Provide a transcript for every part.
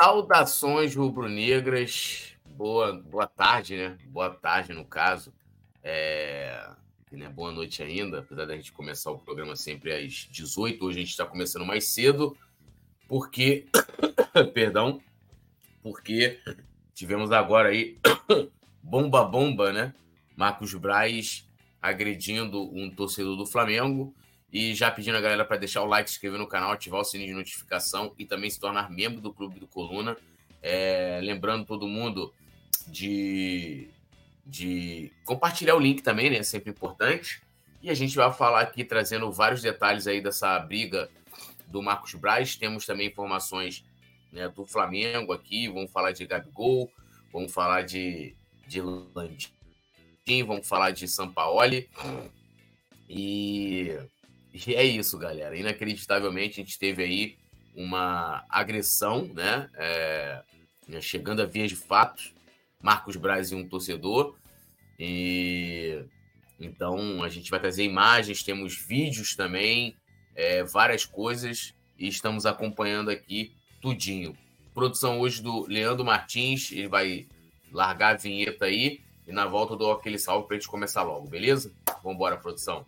Saudações rubro-negras. Boa, boa tarde, né? Boa tarde, no caso. É... Né? Boa noite ainda, apesar da gente começar o programa sempre às 18. Hoje a gente está começando mais cedo, porque. Perdão. Porque tivemos agora aí. bomba, bomba, né? Marcos Braz agredindo um torcedor do Flamengo. E já pedindo a galera para deixar o like, se inscrever no canal, ativar o sininho de notificação e também se tornar membro do Clube do Coluna. É, lembrando todo mundo de, de compartilhar o link também, né? É sempre importante. E a gente vai falar aqui trazendo vários detalhes aí dessa briga do Marcos Braz. Temos também informações né, do Flamengo aqui. Vamos falar de Gabigol, vamos falar de, de Landim, vamos falar de Sampaoli. E e é isso, galera. Inacreditavelmente, a gente teve aí uma agressão, né? É, né, chegando a vias de fato. Marcos Braz e um torcedor. E então a gente vai trazer imagens, temos vídeos também, é, várias coisas, e estamos acompanhando aqui tudinho. Produção hoje do Leandro Martins, ele vai largar a vinheta aí, e na volta eu dou aquele salve para a gente começar logo, beleza? Vamos embora, produção.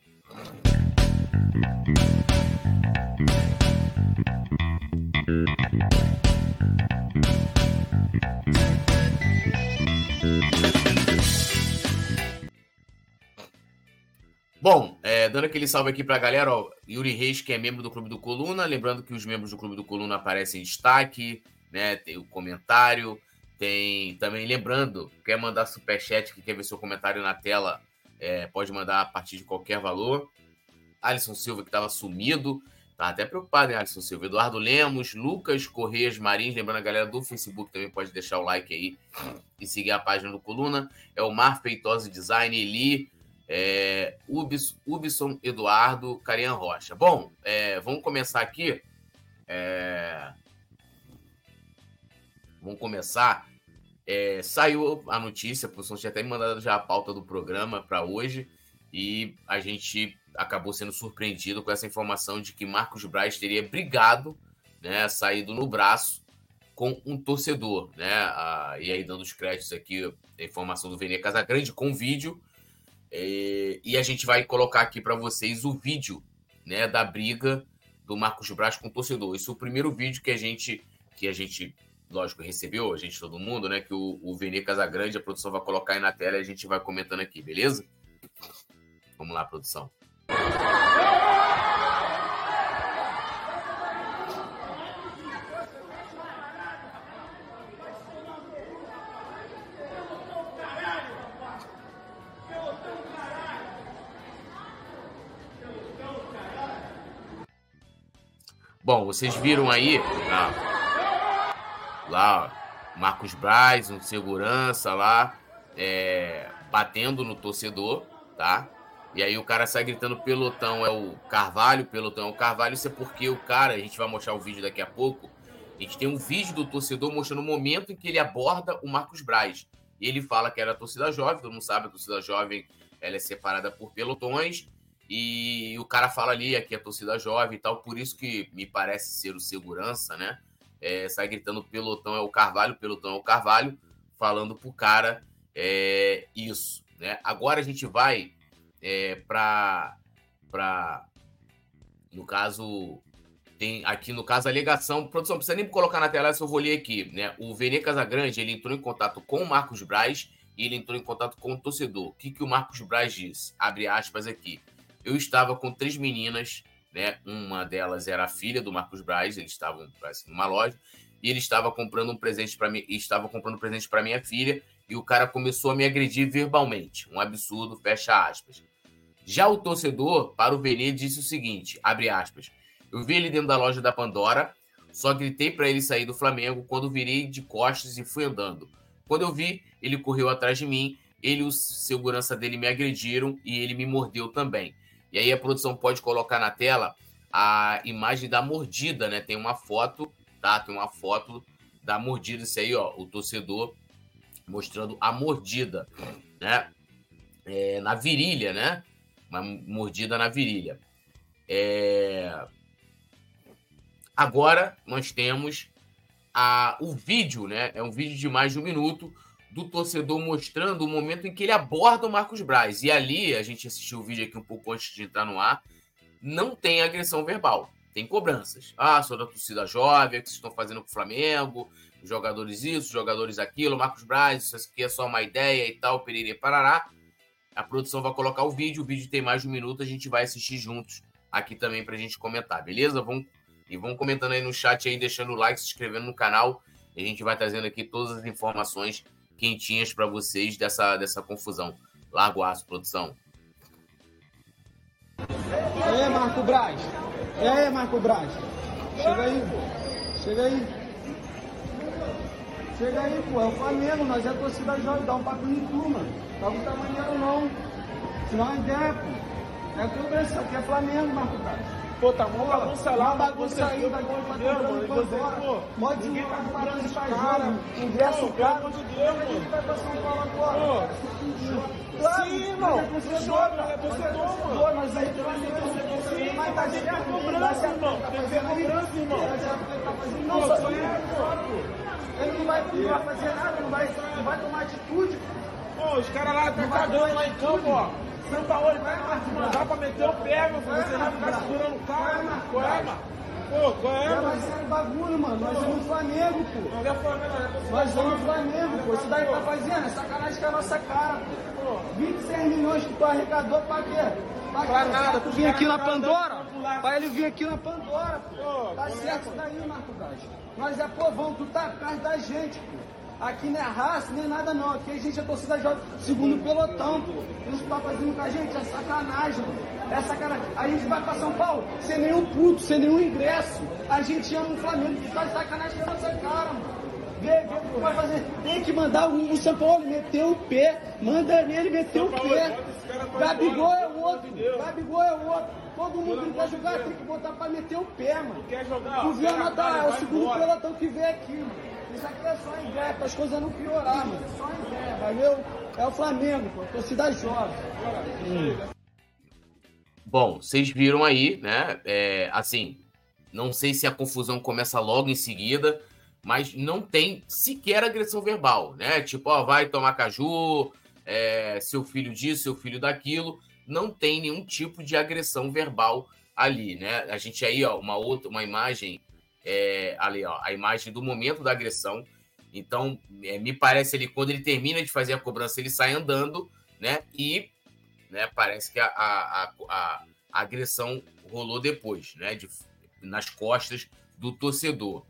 Bom, é, dando aquele salve aqui para a galera, ó, Yuri Reis, que é membro do Clube do Coluna, lembrando que os membros do Clube do Coluna aparecem em destaque, né? Tem o comentário, tem também, lembrando, quer mandar superchat, que quer ver seu comentário na tela, é, pode mandar a partir de qualquer valor. Alisson Silva, que estava sumido, tá até preocupado, hein, Alisson Silva? Eduardo Lemos, Lucas Correias Marins, lembrando a galera do Facebook também pode deixar o like aí e seguir a página do Coluna. É o Mar Feitosa Design, Eli é, Ubis, Ubison Eduardo Carian Rocha. Bom, é, vamos começar aqui. É, vamos começar. É, saiu a notícia, o professor tinha até mandado já a pauta do programa para hoje, e a gente acabou sendo surpreendido com essa informação de que Marcos Braz teria brigado, né, saído no braço com um torcedor, né? Ah, e aí, dando os créditos aqui, a informação do Vene Casagrande com vídeo é, e a gente vai colocar aqui para vocês o vídeo né, da briga do Marcos Braz com o torcedor. Esse é o primeiro vídeo que a gente, que a gente, lógico, recebeu, a gente, todo mundo, né? Que o, o Vene Casagrande, a produção vai colocar aí na tela e a gente vai comentando aqui, beleza? Vamos lá, produção. Bom, vocês viram aí lá, lá Marcos Braz, um segurança lá, é, batendo no torcedor, tá? E aí o cara sai gritando pelotão é o Carvalho, pelotão é o Carvalho. Isso é porque o cara, a gente vai mostrar o vídeo daqui a pouco. A gente tem um vídeo do torcedor mostrando o momento em que ele aborda o Marcos Braz. Ele fala que era a torcida jovem, todo mundo sabe, a torcida jovem ela é separada por pelotões. E o cara fala ali, aqui é a torcida jovem e tal, por isso que me parece ser o segurança, né? É, sai gritando pelotão é o Carvalho, pelotão é o Carvalho, falando pro cara é, isso, né? Agora a gente vai é, para para no caso tem aqui no caso a alegação, produção, não precisa nem colocar na tela, se eu vou ler aqui, né? O Vene Casagrande, ele entrou em contato com o Marcos Braz e ele entrou em contato com o torcedor. O que que o Marcos Braz disse? Abre aspas aqui eu estava com três meninas, né? Uma delas era a filha do Marcos Braz, eles estavam parece, numa loja, e ele estava comprando um presente para mim, estava comprando um presente para minha filha, e o cara começou a me agredir verbalmente. Um absurdo, fecha aspas. Já o torcedor, para o Venê, disse o seguinte, abre aspas, eu vi ele dentro da loja da Pandora, só gritei para ele sair do Flamengo quando virei de costas e fui andando. Quando eu vi, ele correu atrás de mim, ele e o segurança dele me agrediram e ele me mordeu também. E aí a produção pode colocar na tela a imagem da mordida, né? Tem uma foto, tá? Tem uma foto da mordida, isso aí, ó, o torcedor mostrando a mordida, né? É, na virilha, né? Uma mordida na virilha. É... Agora nós temos a, o vídeo, né? É um vídeo de mais de um minuto do torcedor mostrando o momento em que ele aborda o Marcos Braz. E ali, a gente assistiu o vídeo aqui um pouco antes de entrar no ar, não tem agressão verbal, tem cobranças. Ah, sou da torcida jovem, o que vocês estão fazendo com o Flamengo, jogadores isso, jogadores aquilo, Marcos Braz, isso aqui é só uma ideia e tal, Pereira Parará. A produção vai colocar o vídeo, o vídeo tem mais de um minuto, a gente vai assistir juntos aqui também pra gente comentar, beleza? Vamos, e vão comentando aí no chat aí, deixando o like, se inscrevendo no canal. E a gente vai trazendo aqui todas as informações quentinhas para vocês dessa, dessa confusão. Largo aço, produção. Aí, Marco Braz? Aí, Marco Braz? Chega aí, chega aí. Chega aí, pô, é o Flamengo, nós é torcida jovem, dá um papo em tu, mano. Tá com tamanho não. Se não é ideia, pô. É cobrança, aqui é Flamengo, Marco Braz. Pô, tá mó bagunça lá, bagunça aí, vai pra Deus, mano. Pode ir lá para os caras, ingresso caro. Pelo amor de Deus, mano. vai pra São Paulo agora. Sim, irmão. É torcedor, é torcedor, mano. Mas aí tu vai ser torcedor Sim, mas tá gente a cobrança, irmão. Tem que ter cobrança, irmão. Não, só ele não vai, fazer nada, não vai, tomar atitude. Pô, os caras lá tá cagando lá em campo, ó. São Paulo vai mandar pra meter o pé, meu filho. Você vai ficar segurando o carro. Qual é, mano? Pô, qual é, mano? Mas é bagulho, mano. Nós somos Flamengo, pô. Nós é Flamengo, nós Nós somos Flamengo, pô. Isso daí tá fazendo é sacanagem com a nossa cara, pô. 26 milhões que tu arrecadou pra quê? Pra, pra nada. Tu vir aqui na Pandora? Pra ele vir aqui na Pandora, pô. Tá certo isso daí, Marco Gás. Nós é povão, tu tá atrás da gente, pô. Aqui não é raça, nem nada não. Aqui a gente é torcida jovem, segundo pelotão, pô. Isso tá fazendo com a gente é sacanagem, mano. É sacanagem. A gente vai pra São Paulo sem nenhum puto, sem nenhum ingresso. A gente ama o Flamengo, que tá de sacanagem com a nossa cara, mano. Vê, vê o que vai fazer. Tem que mandar o, o São Paulo meter o pé. Manda nele meter o pé. Gabigol é o outro. Gabigol é o outro. Todo mundo que quer jogar tem que botar pra meter o pé, mano. Quer jogar? Tu viu a nota, é o segundo pelotão que vem aqui, mano. Isso aqui é só ideia, para as coisas não piorar, mano. É só ideia, valeu? É o Flamengo, pô. Torcida jovem. Hum. Bom, vocês viram aí, né? É, assim, não sei se a confusão começa logo em seguida, mas não tem sequer agressão verbal, né? Tipo, ó, vai tomar caju, é, seu filho disso, seu filho daquilo. Não tem nenhum tipo de agressão verbal ali, né? A gente aí, ó, uma outra, uma imagem é, ali, ó, a imagem do momento da agressão. Então, é, me parece ali, quando ele termina de fazer a cobrança, ele sai andando, né? E né, parece que a, a, a, a agressão rolou depois, né? De, nas costas do torcedor.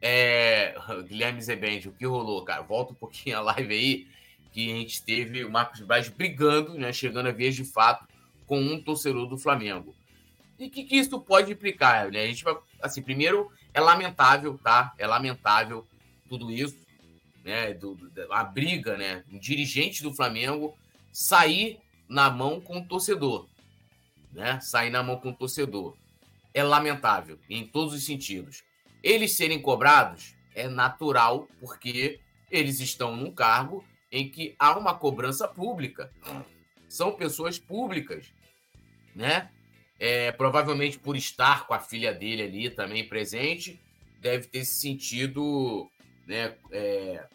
É, Guilherme Zebende, o que rolou, cara? Volta um pouquinho a live aí, que a gente teve o Marcos Braz brigando, né? Chegando a vez de fato com um torcedor do Flamengo. E o que, que isso pode implicar? Né? A gente vai, assim, primeiro é lamentável, tá? É lamentável tudo isso, né? Do, do, a briga, né? Um dirigente do Flamengo sair na mão com o torcedor, né? Sair na mão com o torcedor. É lamentável em todos os sentidos. Eles serem cobrados é natural, porque eles estão num cargo em que há uma cobrança pública. São pessoas públicas, né? É, provavelmente por estar com a filha dele ali também presente, deve ter se sentido né, é,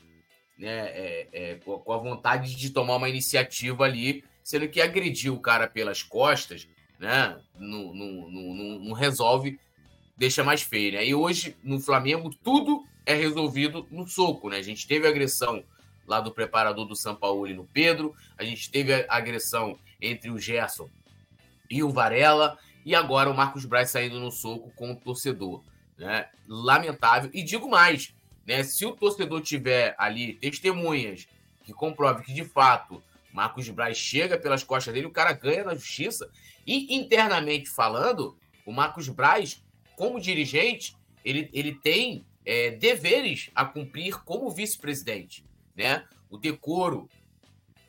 né, é, é com a vontade de tomar uma iniciativa ali, sendo que agredir o cara pelas costas né, não, não, resolve, deixa mais feio. Né? E hoje, no Flamengo, tudo é resolvido no soco. Né? A gente teve agressão lá do preparador do São Paulo no Pedro, a gente teve a agressão entre o Gerson e o Varela, e agora o Marcos Braz saindo no soco com o torcedor. Né? Lamentável. E digo mais, né? se o torcedor tiver ali testemunhas que comprovem que de fato Marcos Braz chega pelas costas dele, o cara ganha na justiça. E internamente falando, o Marcos Braz, como dirigente, ele, ele tem é, deveres a cumprir como vice-presidente. Né? O decoro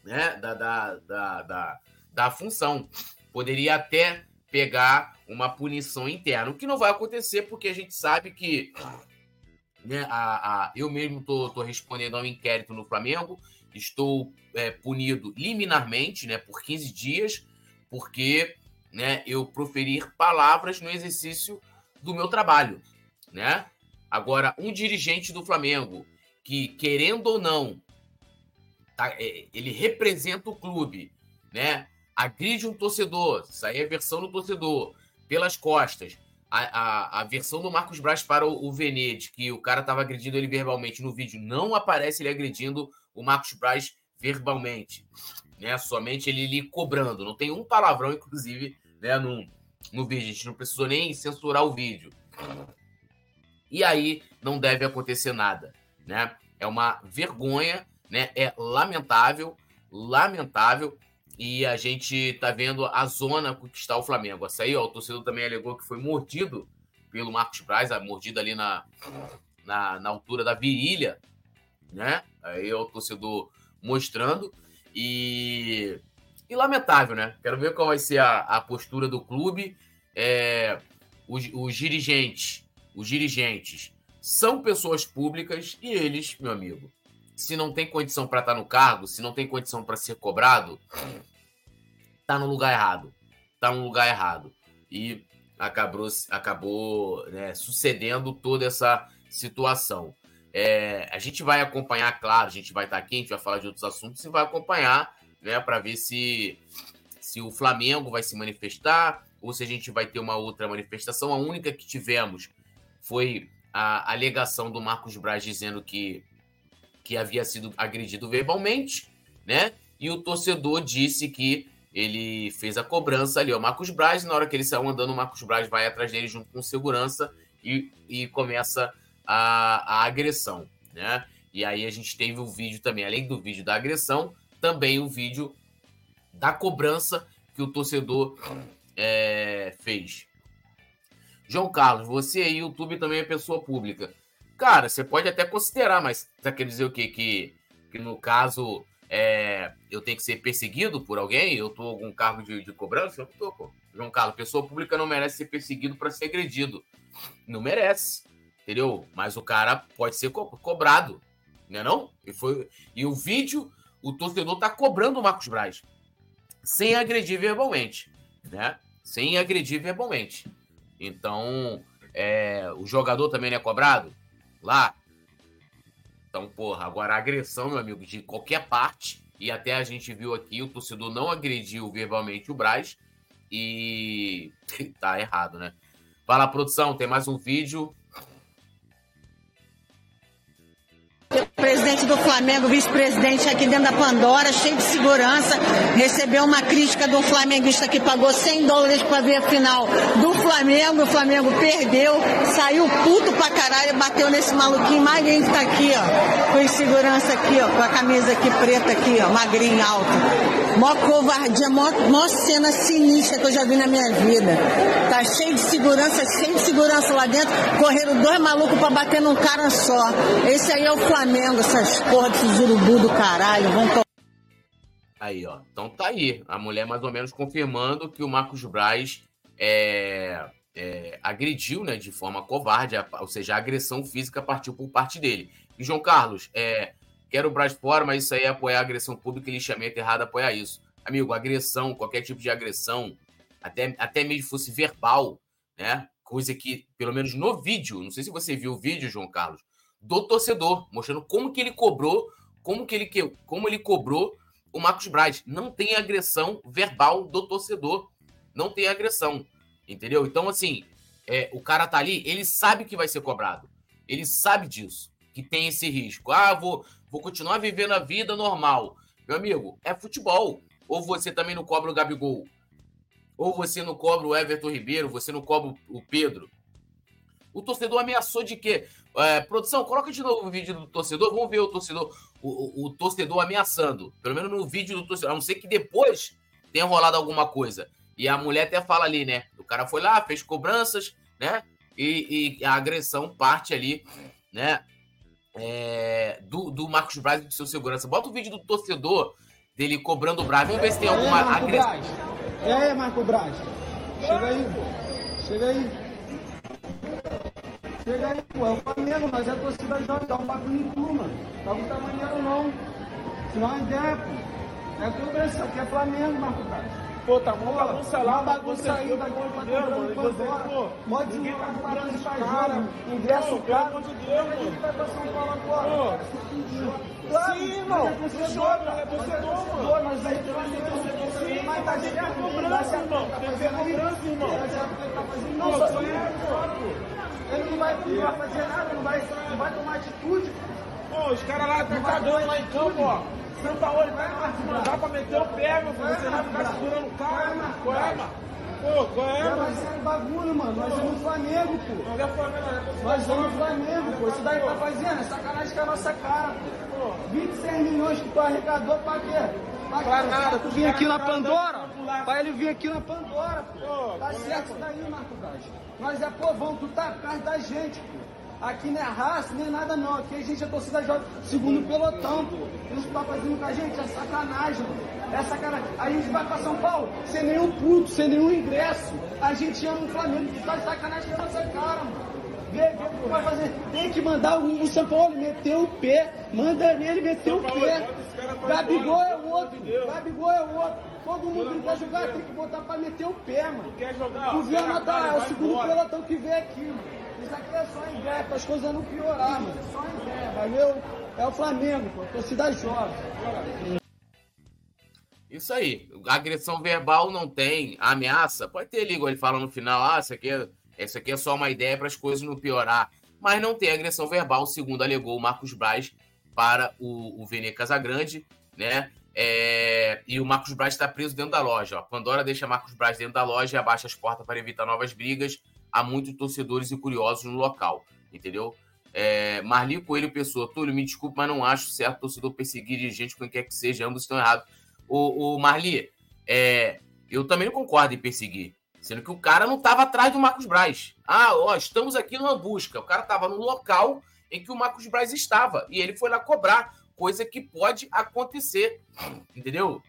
né? da, da, da, da, da função. Poderia até pegar uma punição interna, o que não vai acontecer porque a gente sabe que né, a, a, eu mesmo estou respondendo ao inquérito no Flamengo, estou é, punido liminarmente né, por 15 dias, porque né, eu proferir palavras no exercício do meu trabalho. Né? Agora, um dirigente do Flamengo que, querendo ou não, tá, é, ele representa o clube, né? Agride um torcedor, isso aí é a versão do torcedor, pelas costas. A, a, a versão do Marcos Braz para o, o que o cara estava agredindo ele verbalmente no vídeo, não aparece ele agredindo o Marcos Braz verbalmente. Né? Somente ele lhe cobrando. Não tem um palavrão, inclusive, né, no, no vídeo. A gente não precisou nem censurar o vídeo. E aí não deve acontecer nada. Né? É uma vergonha, né? é lamentável, lamentável. E a gente tá vendo a zona que está o Flamengo. Essa aí, ó, o torcedor também alegou que foi mordido pelo Marcos Braz, a mordida ali na, na, na altura da virilha, né? Aí o torcedor mostrando. E, e lamentável, né? Quero ver qual vai ser a, a postura do clube. É, os, os dirigentes, os dirigentes são pessoas públicas e eles, meu amigo, se não tem condição para estar tá no cargo, se não tem condição para ser cobrado, tá no lugar errado. Tá no lugar errado. E acabou, acabou né, sucedendo toda essa situação. É, a gente vai acompanhar, claro, a gente vai estar tá aqui, a gente vai falar de outros assuntos e vai acompanhar né, para ver se, se o Flamengo vai se manifestar ou se a gente vai ter uma outra manifestação. A única que tivemos foi a alegação do Marcos Braz dizendo que que havia sido agredido verbalmente, né? E o torcedor disse que ele fez a cobrança ali, o Marcos Braz, na hora que ele saiu andando, o Marcos Braz vai atrás dele junto com segurança e, e começa a, a agressão, né? E aí a gente teve o vídeo também, além do vídeo da agressão, também o vídeo da cobrança que o torcedor é, fez. João Carlos, você aí, YouTube também é pessoa pública. Cara, você pode até considerar, mas tá quer dizer o quê? Que, que no caso é, eu tenho que ser perseguido por alguém? Eu tô algum cargo de, de cobrança? Eu tô, pô. João Carlos, pessoa pública não merece ser perseguido para ser agredido. Não merece. Entendeu? Mas o cara pode ser co cobrado. Né não? E, foi, e o vídeo, o torcedor tá cobrando o Marcos Braz. Sem agredir verbalmente. Né? Sem agredir verbalmente. Então, é, o jogador também não é cobrado? lá. Então, porra, agora a agressão, meu amigo, de qualquer parte, e até a gente viu aqui, o torcedor não agrediu verbalmente o Braz, e tá errado, né? Fala, produção, tem mais um vídeo. Presidente do Flamengo, vice-presidente aqui dentro da Pandora, cheio de segurança, recebeu uma crítica do flamenguista que pagou 100 dólares para ver a final do Flamengo, o Flamengo perdeu, saiu puto pra caralho, bateu nesse maluquinho magrinho que tá aqui, ó, com segurança aqui, ó, com a camisa aqui preta aqui, ó, magrinho, alto. Mó covardia, mó, cena sinistra que eu já vi na minha vida. Tá cheio de segurança, cheio de segurança lá dentro, correram dois malucos para bater num cara só. Esse aí é o Flamengo, essas porra desses urubu do caralho. Vão Aí, ó. Então tá aí. A mulher mais ou menos confirmando que o Marcos Braz é, é, agrediu, né, de forma covarde, ou seja, a agressão física partiu por parte dele. E João Carlos, é, quero o Braz fora, mas isso aí é apoiar a agressão pública e lixamento errado apoiar isso. Amigo, agressão, qualquer tipo de agressão, até, até mesmo fosse verbal, né? Coisa que, pelo menos no vídeo, não sei se você viu o vídeo, João Carlos, do torcedor, mostrando como que ele cobrou, como que ele, como ele cobrou o Marcos Braz. Não tem agressão verbal do torcedor. Não tem agressão. Entendeu? Então, assim, é, o cara tá ali, ele sabe que vai ser cobrado. Ele sabe disso, que tem esse risco. Ah, vou, vou continuar vivendo a vida normal. Meu amigo, é futebol. Ou você também não cobra o Gabigol. Ou você não cobra o Everton Ribeiro, você não cobra o Pedro. O torcedor ameaçou de quê? É, produção, coloca de novo o vídeo do torcedor. Vamos ver o torcedor, o, o, o, torcedor ameaçando. Pelo menos no vídeo do torcedor. A não ser que depois tenha rolado alguma coisa. E a mulher até fala ali, né? O cara foi lá, fez cobranças, né? E, e a agressão parte ali, né? É, do, do Marcos Braz e do seu segurança. Bota o vídeo do torcedor dele cobrando o Braz. Vamos ver se tem alguma agressão. E aí, Marcos Braz? Chega aí, pô. Chega aí. Chega aí, pô, é o Flamengo, mas é a torcida jovem, dá um bagulho em tu, mano. Tá com tamanho não. Senão é ideia, pô. É cobrança, aqui é Flamengo, Marco Braz. Pô, tá lá, uma bagunça aí, pelo amor tá de Deus, mano. E você, pô, Mó ninguém tá esse pra cara. ingresso pelo caro. amor de Deus, gente mano. vai pra São Paulo agora. Claro, Sim, irmão. mas é Fechou, mas é torcedor, mano. Mas aí vai ser torcedor. Sim, Mas tá tem certo, cobrança, tá irmão. Tem que tá cobrança, irmão. Tá tá Não, só é, pô. Ele não vai, não vai fazer nada, não vai, não vai tomar atitude. Pô, os caras lá tá cagando lá em campo, ó. São Paulo vai mandar pra meter o pé, meu filho. Você vai ficar segurando o cara. Qual é, mano? Pô, qual é, É, mano? mas é bagulho, mano. Nós somos Flamengo, pô. Não é Flamengo, não é torcedor. Nós somos Flamengo, pô. Isso daí tá fazendo é sacanagem com a nossa cara, pô. 26 milhões que tu arrecadou pra quê? Pra, nada, Tu vir aqui na Pandora? Pra ele vir aqui na Pandora, pô. Tá pô, certo isso daí, Marco Braz. Nós é povão, tu tá causa da gente, pô. Aqui não é raça, nem nada não. Aqui a gente é torcida joga segundo pelotão, pô. Isso que tá fazendo com a gente é sacanagem, mano. É sacanagem. A gente vai pra São Paulo sem nenhum puto, sem nenhum ingresso. A gente ama o Flamengo, tu tá de sacanagem com a nossa cara, mano. Vê, vê o que vai fazer. Tem que mandar o, o São Paulo meter o pé. Manda nele meter o pé. cara pra Gabigol é amor outro. Gabigol é outro. Todo mundo que quer jogar tem que botar pra meter o pé, mano. Quer jogar? Tu a cara e é o segundo pelotão que vem aqui, mano. Isso aqui é só ideia, para as coisas não piorar, mano. É só ideia, valeu? É o Flamengo, pô. Torcida jovem. Isso aí. Agressão verbal não tem. Ameaça, pode ter ligo ele fala no final, ah, isso aqui é, isso aqui é só uma ideia para as coisas não piorar. Mas não tem agressão verbal, segundo alegou o Marcos Braz para o, o Vene Casagrande, né? É, e o Marcos Braz está preso dentro da loja. Ó. Pandora deixa Marcos Braz dentro da loja e abaixa as portas para evitar novas brigas. Há muitos torcedores e curiosos no local, entendeu? É, Marli Coelho Pessoa, Túlio, me desculpe, mas não acho certo torcedor perseguir dirigente quem quer que seja, ambos estão errados. O, o Marli, é, eu também não concordo em perseguir, sendo que o cara não estava atrás do Marcos Braz. Ah, ó, estamos aqui numa busca. O cara estava no local em que o Marcos Braz estava e ele foi lá cobrar, coisa que pode acontecer, entendeu?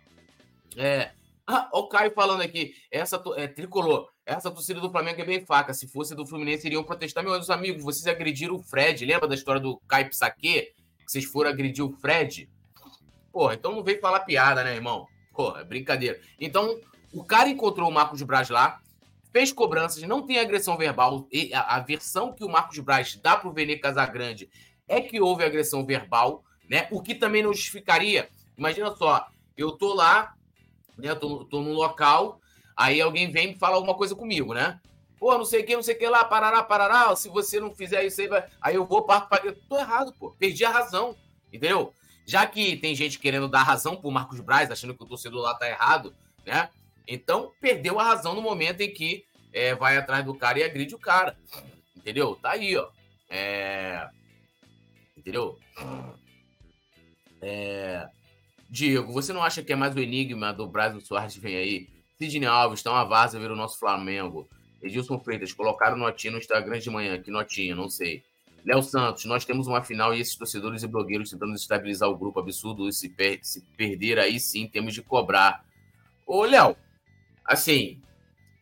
É, ah, o Caio falando aqui, essa é, tricolor, essa torcida do Flamengo é bem fraca. Se fosse do Fluminense, iriam protestar. Meus amigos, vocês agrediram o Fred. Lembra da história do Caio Psaque? Que vocês foram agredir o Fred? Porra, então não vem falar piada, né, irmão? Porra, é brincadeira. Então, o cara encontrou o Marcos Braz lá, fez cobranças, não tem agressão verbal. E a, a versão que o Marcos Braz dá pro Vene Casagrande é que houve agressão verbal, né? O que também não justificaria. Imagina só, eu tô lá, né? Tô, tô num local, aí alguém vem e fala alguma coisa comigo, né? Pô, não sei o que, não sei o que lá, parará, parará. Se você não fizer isso aí, vai... aí eu vou, parto pra... Tô errado, pô. Perdi a razão, entendeu? Já que tem gente querendo dar razão pro Marcos Braz, achando que o torcedor lá tá errado, né? Então, perdeu a razão no momento em que é, vai atrás do cara e agride o cara. Entendeu? Tá aí, ó. É... Entendeu? É... Diego, você não acha que é mais o enigma do Brasil Soares que vem aí? Sidney Alves, tá uma vaza ver o nosso Flamengo. Edilson Freitas, colocaram notinha no Instagram de manhã. Que notinha? Não sei. Léo Santos, nós temos uma final e esses torcedores e blogueiros tentando estabilizar o grupo. Absurdo se, per se perder aí sim, temos de cobrar. Ô, Léo, assim,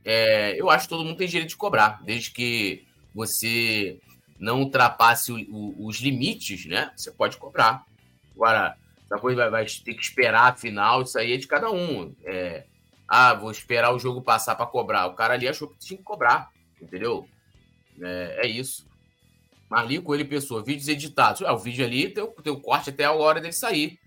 é, eu acho que todo mundo tem direito de cobrar, desde que você não ultrapasse o, o, os limites, né? Você pode cobrar. Agora, essa coisa vai, vai ter que esperar a final, isso aí é de cada um. É, ah, vou esperar o jogo passar para cobrar. O cara ali achou que tinha que cobrar, entendeu? É, é isso. Marli Coelho Pessoa, vídeos editados. Ah, o vídeo ali tem o, tem o corte até a hora dele sair.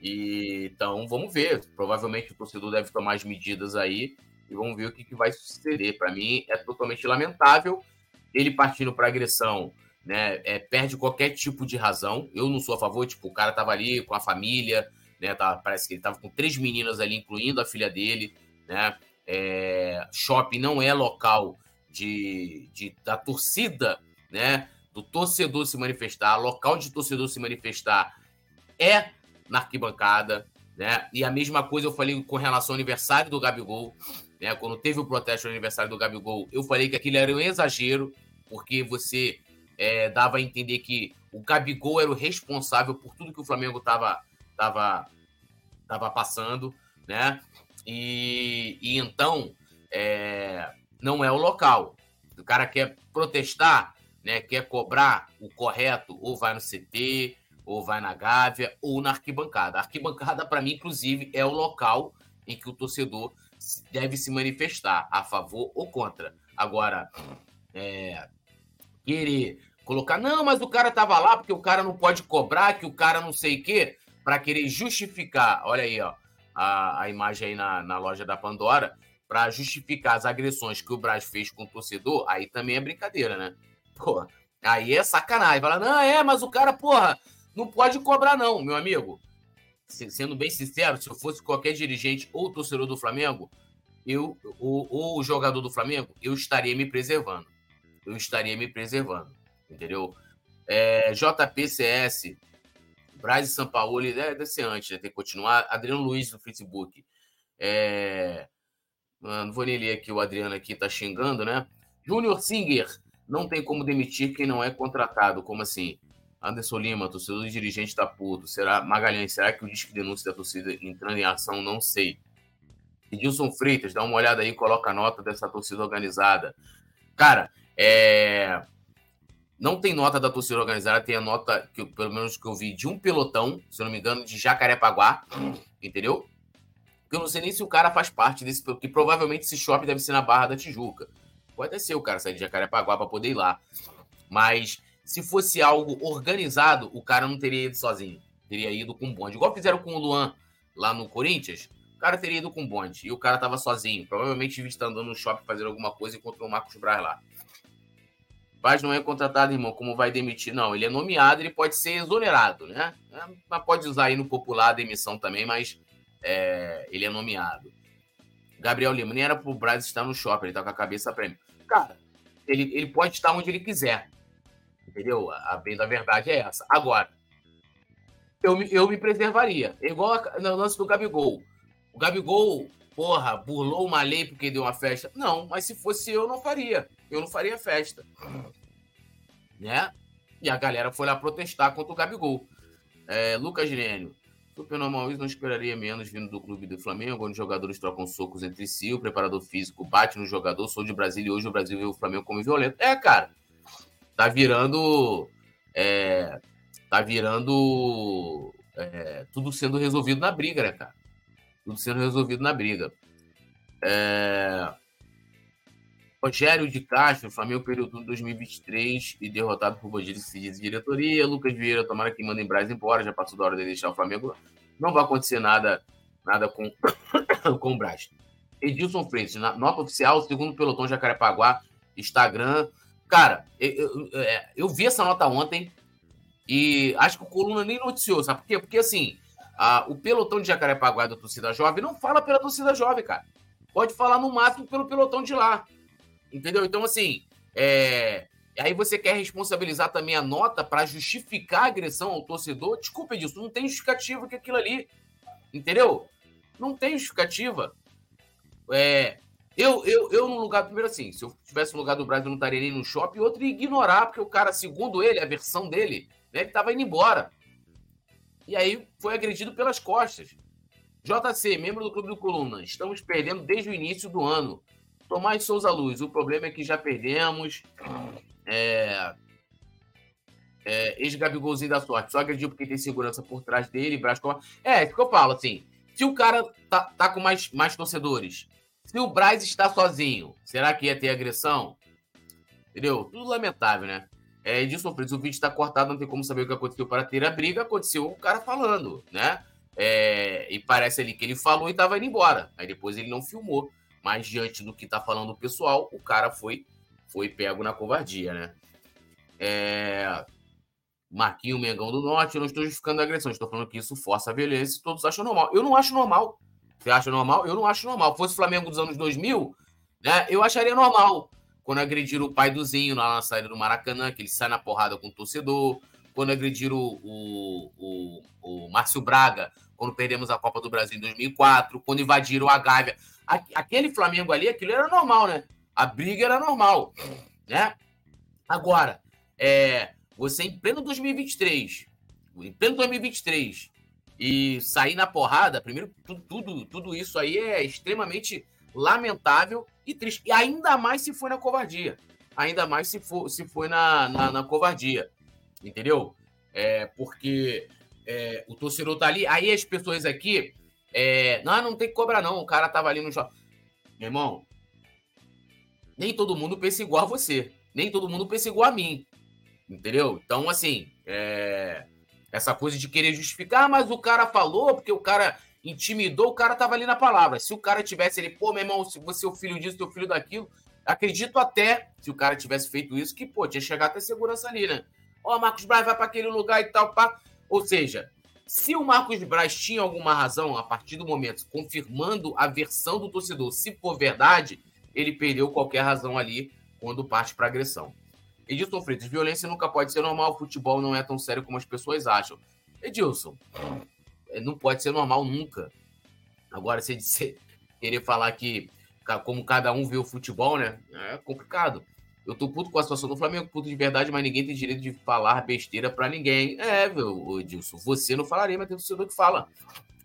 E, então, vamos ver. Provavelmente o torcedor deve tomar as medidas aí e vamos ver o que, que vai suceder. Para mim, é totalmente lamentável ele partindo para agressão, né? É, perde qualquer tipo de razão. Eu não sou a favor, tipo, o cara tava ali com a família, né? Tava, parece que ele tava com três meninas ali, incluindo a filha dele, né? É, shopping não é local de, de da torcida, né? Do torcedor se manifestar, local de torcedor se manifestar é na arquibancada, né? E a mesma coisa eu falei com relação ao aniversário do Gabigol, né? Quando teve o protesto no aniversário do Gabigol, eu falei que aquilo era um exagero, porque você é, dava a entender que o Gabigol era o responsável por tudo que o Flamengo estava tava, tava passando, né? E, e então é, não é o local. O cara quer protestar, né? Quer cobrar o correto, ou vai no CT, ou vai na Gávea, ou na arquibancada. A arquibancada, para mim, inclusive, é o local em que o torcedor deve se manifestar a favor ou contra. Agora, é, querer colocar, não, mas o cara tava lá porque o cara não pode cobrar, que o cara não sei o quê, para querer justificar, olha aí, ó, a, a imagem aí na, na loja da Pandora, para justificar as agressões que o Braz fez com o torcedor, aí também é brincadeira, né? Pô, aí é sacanagem. Fala, não, é, mas o cara, porra, não pode cobrar, não, meu amigo. Sendo bem sincero, se eu fosse qualquer dirigente ou torcedor do Flamengo, eu, ou, jogador do Flamengo, eu estaria me preservando. Eu estaria me preservando, entendeu? É, JPCS, Braz e São Paulo, é, deve ser antes, né? Tem que continuar. Adriano Luiz no Facebook. É, não vou nem ler aqui, o Adriano aqui tá xingando, né? Júnior Singer, não tem como demitir quem não é contratado. Como assim? Anderson Lima, torcedor e dirigente tá puto. Será, Magalhães, será que o disco denúncia da torcida entrando em ação? Não sei. Edilson Freitas, dá uma olhada aí, coloca a nota dessa torcida organizada. Cara, é... não tem nota da torcida organizada, tem a nota, que, pelo menos que eu vi, de um pelotão, se não me engano, de Jacarepaguá, entendeu? Porque eu não sei nem se o cara faz parte desse, porque provavelmente esse shopping deve ser na Barra da Tijuca. Pode até ser o cara sair de Jacarepaguá para poder ir lá. Mas se fosse algo organizado, o cara não teria ido sozinho. Teria ido com bonde. Igual fizeram com o Luan lá no Corinthians. O cara teria ido com bonde. E o cara tava sozinho. Provavelmente o está andando no shopping fazendo alguma coisa e encontrou o Marcos Braz lá. Paz não é contratado, irmão. Como vai demitir? Não, ele é nomeado, ele pode ser exonerado, né? É, mas pode usar aí no popular a demissão também, mas é, ele é nomeado. Gabriel Lima, nem era pro Braz estar no shopping, ele tá com a cabeça prêmio. Cara, ele, ele pode estar onde ele quiser. Entendeu? A bem da verdade é essa. Agora, eu, eu me preservaria. Igual no lance do Gabigol. O Gabigol, porra, burlou uma lei porque deu uma festa. Não, mas se fosse eu, não faria. Eu não faria festa. Né? E a galera foi lá protestar contra o Gabigol. É, Lucas Gênio. Super normal isso não esperaria menos vindo do clube do Flamengo, onde os jogadores trocam socos entre si, o preparador físico bate no jogador, sou de Brasília e hoje o Brasil vê o Flamengo como violento. É, cara, tá virando. É, tá virando. É, tudo sendo resolvido na briga, né, cara? Tudo sendo resolvido na briga. É, Rogério de Castro, Flamengo período 2023 e derrotado por bandidos de diretoria. Lucas Vieira, tomara que mandem Braz embora, já passou da hora de deixar o Flamengo. Não vai acontecer nada, nada com, com o Braz. Edilson Freitas, nota oficial, segundo pelotão Jacarepaguá, Instagram. Cara, eu, eu, eu, é, eu, vi essa nota ontem e acho que o Coluna nem noticiou, sabe por quê? Porque assim, a, o pelotão de Jacarepaguá da torcida jovem não fala pela torcida jovem, cara. Pode falar no máximo pelo pelotão de lá. Entendeu? Então, assim, é... aí você quer responsabilizar também a nota para justificar a agressão ao torcedor? Desculpa disso, não tem justificativa que aquilo ali. Entendeu? Não tem justificativa. É, eu, eu, eu, no lugar, primeiro assim, se eu tivesse no lugar do Brasil, eu não estaria nem no shopping, outro ignorar, porque o cara, segundo ele, a versão dele, né, ele estava indo embora. E aí foi agredido pelas costas. JC, membro do Clube do Coluna, estamos perdendo desde o início do ano. Tomás Souza Luz, o problema é que já perdemos. É, é, Ex-Gabigolzinho da sorte. Só agrediu porque tem segurança por trás dele, Brasco. É, é, que eu falo, assim. Se o cara tá, tá com mais, mais torcedores, se o Braz está sozinho, será que ia ter agressão? Entendeu? Tudo lamentável, né? É, Edilson Freitas, o vídeo está cortado, não tem como saber o que aconteceu para ter a briga. Aconteceu o cara falando, né? É, e parece ali que ele falou e estava indo embora. Aí depois ele não filmou. Mas diante do que está falando o pessoal, o cara foi foi pego na covardia, né? É... Marquinho Mengão do Norte, eu não estou justificando a agressão, estou falando que isso força a violência e todos acham normal. Eu não acho normal. Você acha normal? Eu não acho normal. Se fosse o Flamengo dos anos 2000, né, eu acharia normal. Quando agrediram o pai do Zinho lá na saída do Maracanã, que ele sai na porrada com o torcedor. Quando agrediram o, o, o, o Márcio Braga, quando perdemos a Copa do Brasil em 2004. Quando invadiram a Gávea aquele Flamengo ali, aquilo era normal, né? A briga era normal, né? Agora, é, você em pleno 2023, em pleno 2023, e sair na porrada, primeiro, tudo, tudo, tudo isso aí é extremamente lamentável e triste. E ainda mais se foi na covardia. Ainda mais se for, se foi na, na, na covardia. Entendeu? É, porque é, o torcedor tá ali. Aí as pessoas aqui é, não, não tem que cobrar, não. O cara tava ali no shopping. Meu irmão, nem todo mundo pensa igual a você. Nem todo mundo pensa igual a mim. Entendeu? Então, assim, é... essa coisa de querer justificar, ah, mas o cara falou, porque o cara intimidou, o cara tava ali na palavra. Se o cara tivesse ali, pô, meu irmão, você é o filho disso, teu filho daquilo, acredito até, se o cara tivesse feito isso, que, pô, tinha chegado até segurança ali, né? Ó, oh, Marcos Braz vai para aquele lugar e tal, pá. Ou seja, se o Marcos Braz tinha alguma razão, a partir do momento, confirmando a versão do torcedor, se for verdade, ele perdeu qualquer razão ali quando parte para agressão. Edilson Freitas, violência nunca pode ser normal, futebol não é tão sério como as pessoas acham. Edilson, não pode ser normal nunca. Agora, se você querer falar que como cada um vê o futebol, né? É complicado. Eu tô puto com a situação do Flamengo, puto de verdade, mas ninguém tem direito de falar besteira para ninguém. É, meu, Edilson, você não falaria, mas tem torcedor que fala.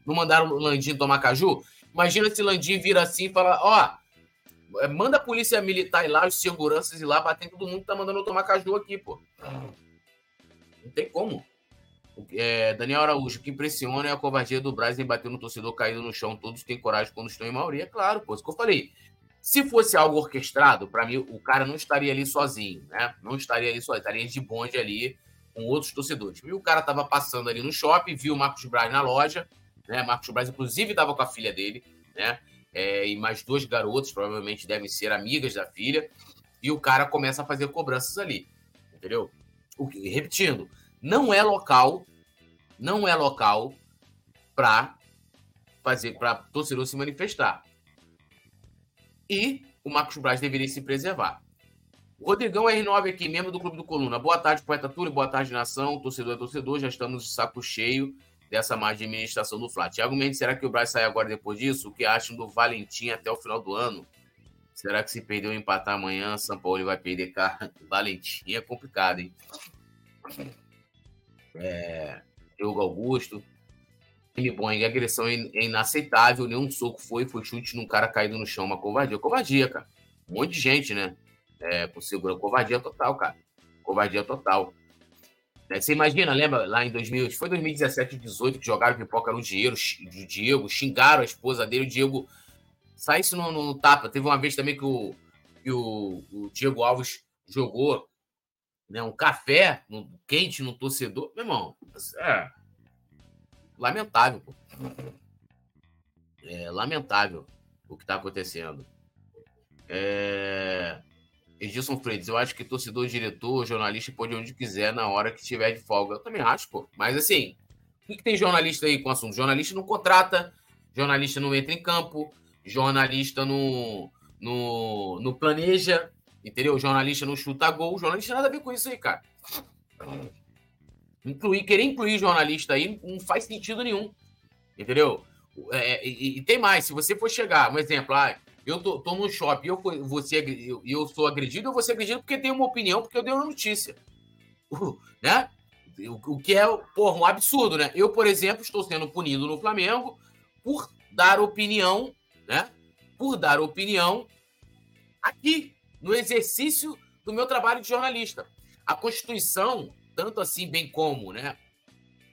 Não mandaram o Landim tomar caju? Imagina se Landim vira assim e fala, ó, é, manda a polícia militar ir lá, os seguranças ir lá, bater todo mundo que tá mandando eu tomar caju aqui, pô. Não tem como. É, Daniel Araújo, o que impressiona é a covardia do Braz em bater no torcedor caído no chão. Todos têm coragem quando estão em maioria, claro, pô. Isso que eu falei. Se fosse algo orquestrado, para mim, o cara não estaria ali sozinho, né? Não estaria ali sozinho, estaria de bonde ali com outros torcedores. E o cara tava passando ali no shopping, viu o Marcos Braz na loja, né? Marcos Braz, inclusive, estava com a filha dele, né? É, e mais dois garotos, provavelmente devem ser amigas da filha, e o cara começa a fazer cobranças ali, entendeu? O que, repetindo, não é local, não é local para fazer, para torcedor se manifestar. E o Marcos Braz deveria se preservar. Rodrigão R9 aqui, membro do Clube do Coluna. Boa tarde, poeta Túlio. Boa tarde, nação. Torcedor é torcedor. Já estamos de saco cheio dessa má administração do Flá. Tiago Mendes, será que o Braz sai agora depois disso? O que acham do Valentim até o final do ano? Será que se perder ou empatar amanhã, São Paulo vai perder cara? Valentim é complicado, hein? É, Diogo Augusto. Time Boeing, agressão é inaceitável, nenhum soco foi, foi chute num cara caído no chão, uma covardia. Covardia, cara. Um monte de gente, né? É, por segurança, covardia total, cara. Covardia total. É, você imagina, lembra lá em 2000, foi 2017, 2018, que jogaram pipoca no Diego, do Diego, xingaram a esposa dele, o Diego saísse no, no, tapa. Teve uma vez também que o, que o, o Diego Alves jogou né, um café quente no torcedor. Meu irmão, é lamentável. Pô. É lamentável o que está acontecendo. É... Edilson Freitas, eu acho que torcedor, diretor, jornalista pode ir onde quiser na hora que tiver de folga. Eu também acho, pô. Mas assim, o que, que tem jornalista aí com assunto? Jornalista não contrata, jornalista não entra em campo, jornalista não, não, não planeja, Entendeu? O jornalista não chuta gol, o jornalista nada a ver com isso aí, cara. Incluir, querer incluir jornalista aí não faz sentido nenhum. Entendeu? É, e, e, tem mais, se você for chegar, um exemplo, ah, eu tô, tô no shopping eu, você, eu, eu sou agredido, eu vou ser agredido porque tenho uma opinião, porque eu dei uma notícia. Uh, né? O, o, que é porra, um absurdo, né? Eu, por exemplo, estou sendo punido no Flamengo por dar opinião, né? Por dar opinião aqui, no exercício do meu trabalho de jornalista. A Constituição, tanto assim bem como, né,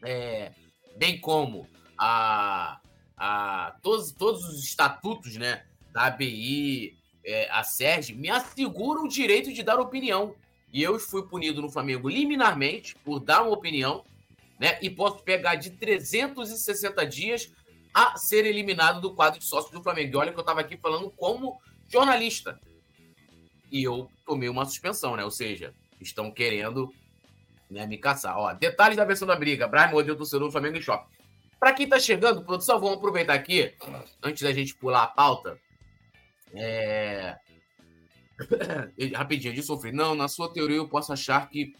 é, bem como a, a todos, todos os estatutos, né, da ABI, é, a SERG, me asseguram o direito de dar opinião. E eu fui punido no Flamengo liminarmente por dar uma opinião, né, e posso pegar de 360 dias a ser eliminado do quadro de sócio do Flamengo. E olha que eu estava aqui falando como jornalista e eu tomei uma suspensão, né? Ou seja, estão querendo né, me caçar. Ó, detalhes da versão da briga. Brian do torcedor do Flamengo em choque. Para quem tá chegando, produção, vamos aproveitar aqui, antes da gente pular a pauta. É... Rapidinho, de sofrer. Não, na sua teoria eu posso achar que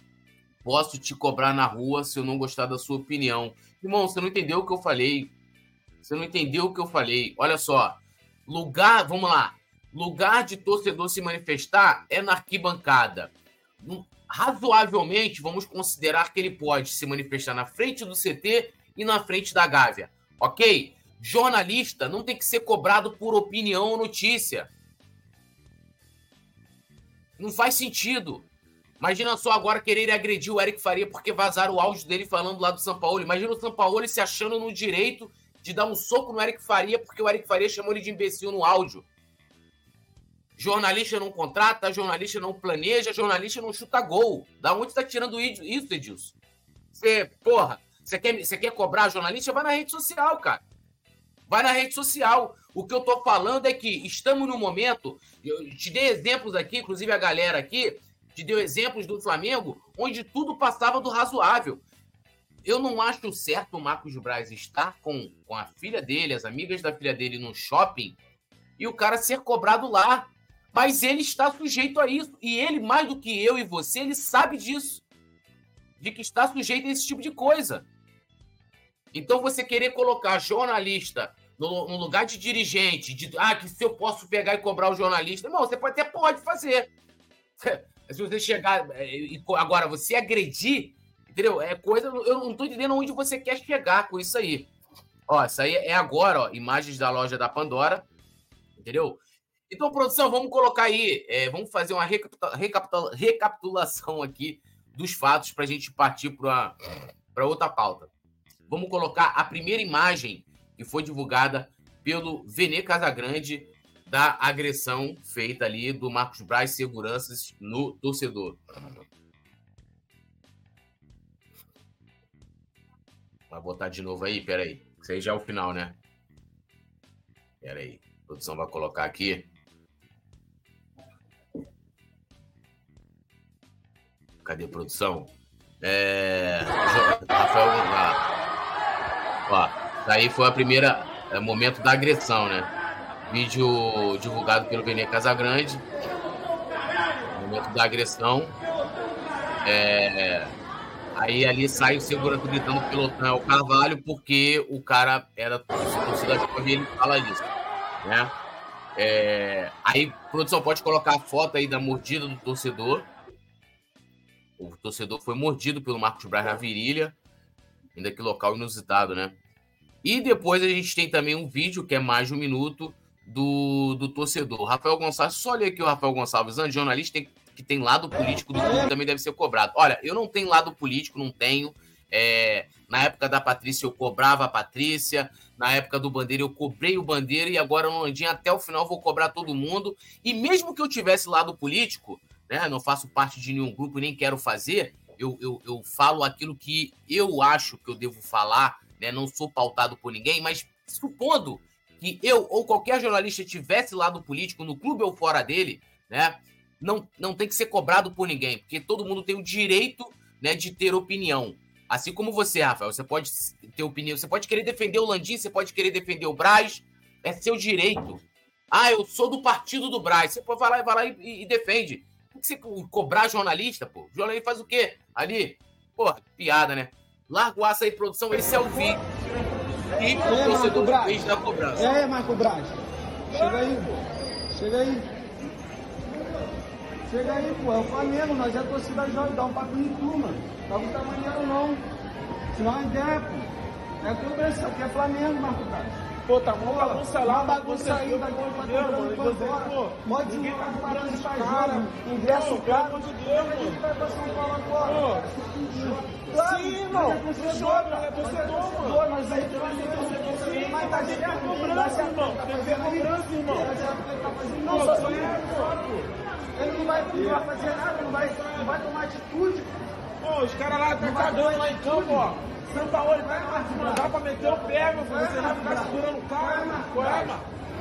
posso te cobrar na rua se eu não gostar da sua opinião. Irmão, você não entendeu o que eu falei. Você não entendeu o que eu falei. Olha só. Lugar, vamos lá. Lugar de torcedor se manifestar é na arquibancada. Razoavelmente, vamos considerar que ele pode se manifestar na frente do CT e na frente da Gávea. Ok? Jornalista não tem que ser cobrado por opinião ou notícia. Não faz sentido. Imagina só agora querer agredir o Eric Faria porque vazaram o áudio dele falando lá do São Paulo. Imagina o São Paulo se achando no direito de dar um soco no Eric Faria porque o Eric Faria chamou ele de imbecil no áudio. Jornalista não contrata, jornalista não planeja, jornalista não chuta gol. Da onde está tirando isso, Edilson? Você, porra, você quer, você quer cobrar jornalista? Vai na rede social, cara. Vai na rede social. O que eu tô falando é que estamos no momento. Eu te dei exemplos aqui, inclusive a galera aqui, te deu exemplos do Flamengo, onde tudo passava do razoável. Eu não acho certo o Marcos Braz estar com, com a filha dele, as amigas da filha dele no shopping, e o cara ser cobrado lá. Mas ele está sujeito a isso. E ele, mais do que eu e você, ele sabe disso. De que está sujeito a esse tipo de coisa. Então, você querer colocar jornalista no, no lugar de dirigente, de ah, que se eu posso pegar e cobrar o jornalista, não, você pode, até pode fazer. Se você chegar. É, agora, você agredir, entendeu? É coisa. Eu não estou entendendo onde você quer chegar com isso aí. Ó, isso aí é agora, ó, imagens da loja da Pandora, entendeu? Então, produção, vamos colocar aí, é, vamos fazer uma recapitula recapitulação aqui dos fatos para a gente partir para outra pauta. Vamos colocar a primeira imagem que foi divulgada pelo Vene Casagrande da agressão feita ali do Marcos Braz Seguranças no torcedor. Vai botar de novo aí? Pera aí. Isso aí já é o final, né? Pera aí. A produção vai colocar aqui. Cadê a produção? É... Rafael Ó, daí foi a primeira é, momento da agressão, né? Vídeo divulgado pelo Benê Casagrande. Momento da agressão. É... Aí ali sai o segurança gritando pelotão é o Carvalho, porque o cara era torcida de ele fala isso. Né? É... Aí, produção, pode colocar a foto aí da mordida do torcedor. O torcedor foi mordido pelo Marcos Braz na virilha. Ainda que local inusitado, né? E depois a gente tem também um vídeo que é mais de um minuto do, do torcedor. Rafael Gonçalves, só olha aqui o Rafael Gonçalves, antes, jornalista tem, que tem lado político do clube também deve ser cobrado. Olha, eu não tenho lado político, não tenho. É, na época da Patrícia eu cobrava a Patrícia, na época do Bandeira eu cobrei o Bandeira e agora no Landinha até o final vou cobrar todo mundo. E mesmo que eu tivesse lado político, né? Não faço parte de nenhum grupo, nem quero fazer. Eu, eu, eu falo aquilo que eu acho que eu devo falar, né? Não sou pautado por ninguém, mas supondo que eu ou qualquer jornalista tivesse lado político no clube ou fora dele, né? Não, não tem que ser cobrado por ninguém, porque todo mundo tem o direito né, de ter opinião. Assim como você, Rafael, você pode ter opinião, você pode querer defender o Landim, você pode querer defender o Braz, é seu direito. Ah, eu sou do partido do Braz. Você pode falar, vai lá e, e defende. Que cobrar jornalista, pô. O jornalista faz o quê? Ali? Pô, piada, né? Larga o aço aí, produção, esse é o vídeo. E o torcedor fez da cobrança. Aí, Marco Braz? Chega aí, pô. Chega aí. Chega aí, pô. É o Flamengo, nós é a torcida jovem. Dá um papo em tu, mano. Tá muito maneiro, não. Senão é ideia, pô. É cobrança, aqui é Flamengo, Marco Braz. Pô, tá mó bagunça lá, bagunça aí, pelo amor de Deus, mano. Você, pô, Pode tá de cara, ingresso caro. Pelo amor de Deus, mano. A gente vai pra São Paulo agora. Sim, irmão. Torcedor, é torcedor, mano. Mas aí tem Sim, mas tá chegando a cobrança, irmão. Tem que ver a cobrança, irmão. Não, só só ele não vai, vai fazer nada, não vai, não vai tomar atitude. Pô, os caras lá, atacadores lá em campo, ó. São Paulo vai mandar pra meter o pé, meu filho. Você vai ficar segurando o carro. Qual é, mano?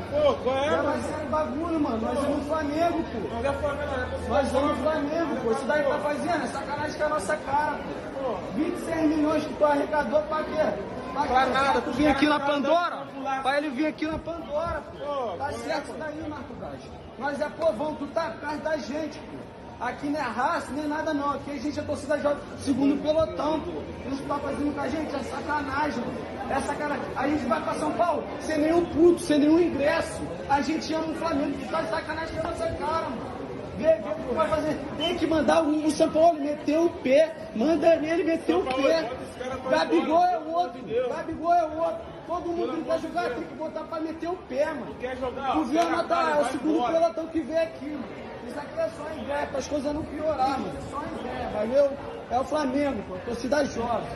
Pô, qual é, mano? Nós é bagulho, mano. Nós somos Flamengo, pô. Nós é Flamengo, nós somos Flamengo, pô. Isso daí tá fazendo é sacanagem com a nossa cara, pô. 26 milhões que tu arrecadou pra quê? Pra nada, tu vir aqui na Pandora? Pra ele vir aqui na Pandora, pô. Tá certo isso daí, Marco Gás. Nós é povão, tu tá por causa da gente, pô. Aqui não é raça, nem nada não. Aqui a gente é torcida joga segundo pelotão, pô. Eles estão fazendo com a gente, é sacanagem, mano. É sacanagem. A gente vai pra São Paulo sem nenhum puto, sem nenhum ingresso. A gente ama o Flamengo, que tá de sacanagem com a nossa cara, mano. Vê, vê o que vai fazer. Tem que mandar o, o São Paulo meter o pé. Manda ele meter o pé. Gabigol é o outro. Gabigol é o outro. Todo mundo que quer jogar tem que botar pra meter o pé, mano. Quer jogar? Tu viu a nota, é o segundo pelotão que vem aqui, mano. Isso aqui é só para as coisas não piorar, mano. É só ideia, valeu? É o Flamengo, pô, torcida jovem.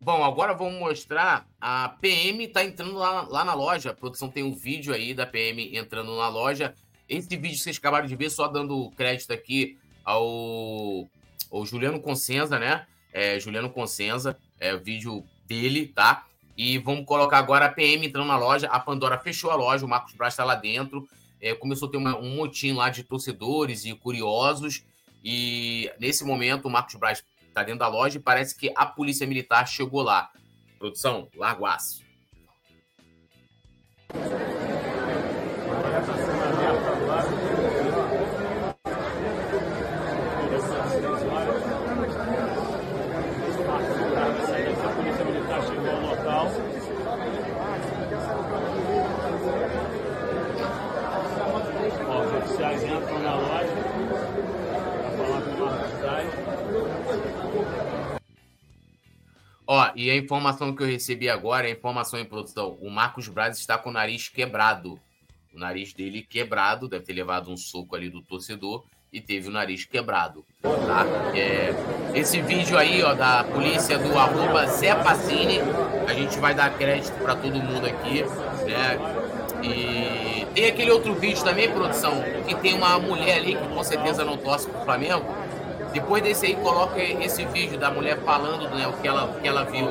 Bom, agora vamos mostrar a PM tá entrando lá, lá na loja. A produção tem um vídeo aí da PM entrando na loja. Esse vídeo que vocês acabaram de ver, só dando crédito aqui ao, ao Juliano Consenza, né? É, Juliano Consenza, é o vídeo dele, tá? E vamos colocar agora a PM entrando na loja. A Pandora fechou a loja, o Marcos Braz está lá dentro. É, começou a ter uma, um motim lá de torcedores e curiosos. E nesse momento o Marcos Braz está dentro da loja e parece que a polícia militar chegou lá. Produção, largo aço. Ó, e a informação que eu recebi agora, a informação em produção, o Marcos Braz está com o nariz quebrado. O nariz dele quebrado, deve ter levado um soco ali do torcedor e teve o nariz quebrado, tá? É, esse vídeo aí, ó, da polícia do arroba Zé Pacini, a gente vai dar crédito para todo mundo aqui, né? E tem aquele outro vídeo também, produção, que tem uma mulher ali que com certeza não torce pro Flamengo, depois desse aí, coloca esse vídeo da mulher falando né, o, que ela, que ela viu.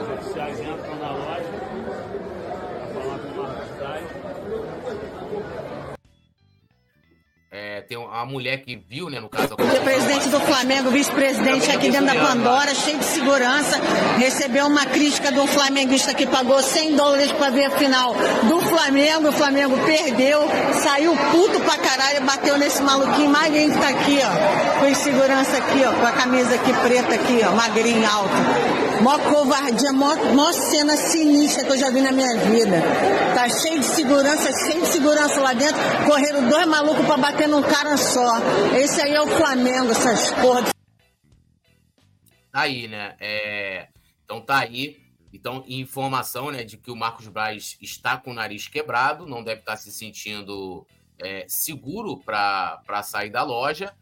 Tem uma mulher que viu, né, no caso. O presidente do Flamengo, vice-presidente aqui dentro da Pandora, cheio de segurança, recebeu uma crítica de um flamenguista que pagou 100 dólares para ver a final do Flamengo. O Flamengo perdeu, saiu puto pra caralho, bateu nesse maluquinho magrinho que tá aqui, ó. Com segurança aqui, ó, com a camisa aqui preta aqui, ó, magrinho alto. Mó covardia, mó, mó cena sinistra que eu já vi na minha vida. Tá cheio de segurança, cheio de segurança lá dentro. Correram dois malucos pra bater num cara só. Esse aí é o Flamengo, essas porra. Tá aí, né? É... Então tá aí. Então, informação, né, de que o Marcos Braz está com o nariz quebrado, não deve estar se sentindo é, seguro para sair da loja.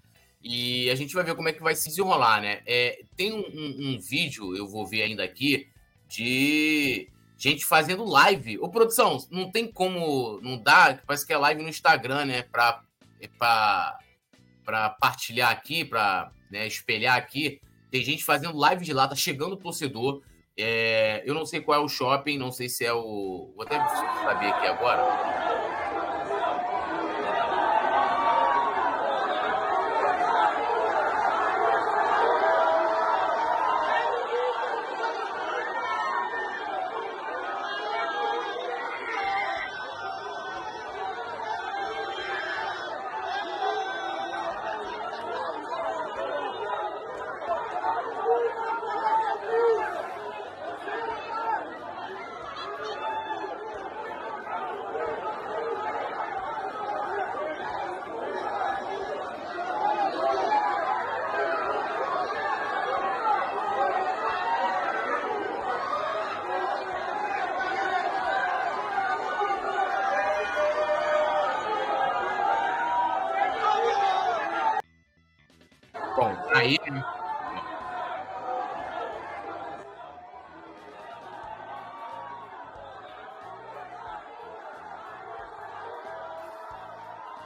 E a gente vai ver como é que vai se desenrolar, né? É, tem um, um, vídeo, eu vou ver ainda aqui, de gente fazendo live. Ô, produção, não tem como. Não dá, parece que é live no Instagram, né? Pra, pra partilhar aqui, pra né, espelhar aqui. Tem gente fazendo live de lá, tá chegando o torcedor. É, eu não sei qual é o shopping, não sei se é o. Vou até saber aqui agora.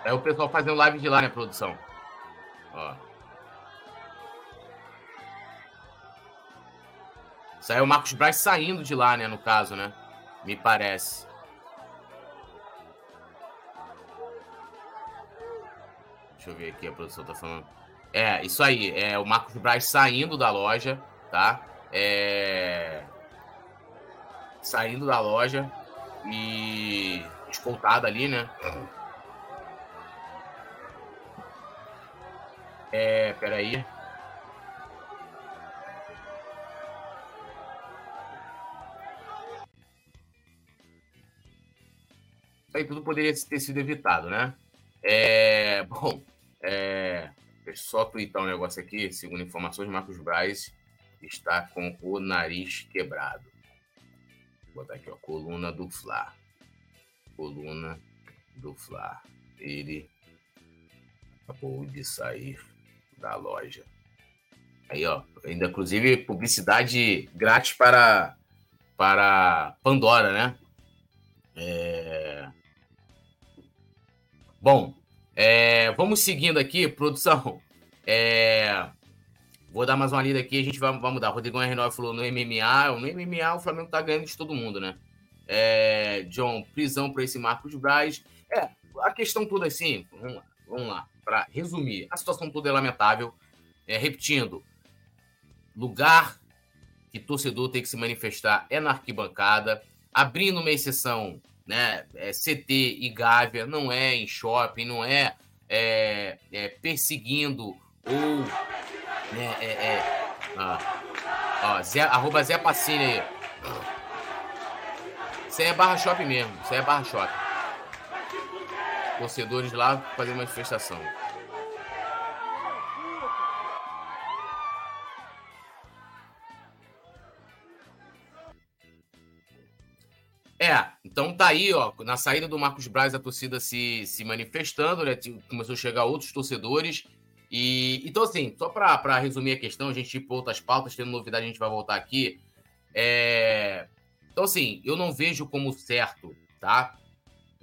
É o pessoal fazendo live de lá, né, produção? Ó. Aí é o Marcos Braz saindo de lá, né, no caso, né? Me parece. Deixa eu ver aqui, a produção tá falando. É, isso aí. É o Marcos Braz saindo da loja, tá? É... Saindo da loja e escoltado ali, né? É, peraí. Isso aí tudo poderia ter sido evitado, né? É, bom, é, deixa eu só twittar um negócio aqui. Segundo informações, Marcos Braz está com o nariz quebrado. Vou botar aqui, ó, coluna do Fla. Coluna do Fla. Ele acabou de sair da loja. Aí, ó, ainda inclusive publicidade grátis para para Pandora, né? É... Bom, É, vamos seguindo aqui, produção. É, vou dar mais uma lida aqui, a gente vai, vai mudar. Rodrigão R9 falou no MMA. No MMA o Flamengo tá ganhando de todo mundo, né? É, John, prisão para esse Marcos Braz. É, a questão toda assim, vamos lá, vamos lá. Para resumir, a situação toda é lamentável. É, repetindo, lugar que torcedor tem que se manifestar é na arquibancada, abrindo uma exceção, né? É CT e Gávea, não é em shopping, não é, é, é perseguindo ou. Né, é, é, ó, Zé, arroba Zé Pacini aí. Isso aí é barra shopping mesmo, isso aí é barra shopping. Torcedores lá fazendo manifestação. É, então tá aí, ó, na saída do Marcos Braz, a torcida se, se manifestando, né? Começou a chegar outros torcedores. E então, assim, só para resumir a questão, a gente ir para outras pautas, tendo novidade, a gente vai voltar aqui. É... Então, assim, eu não vejo como certo, tá?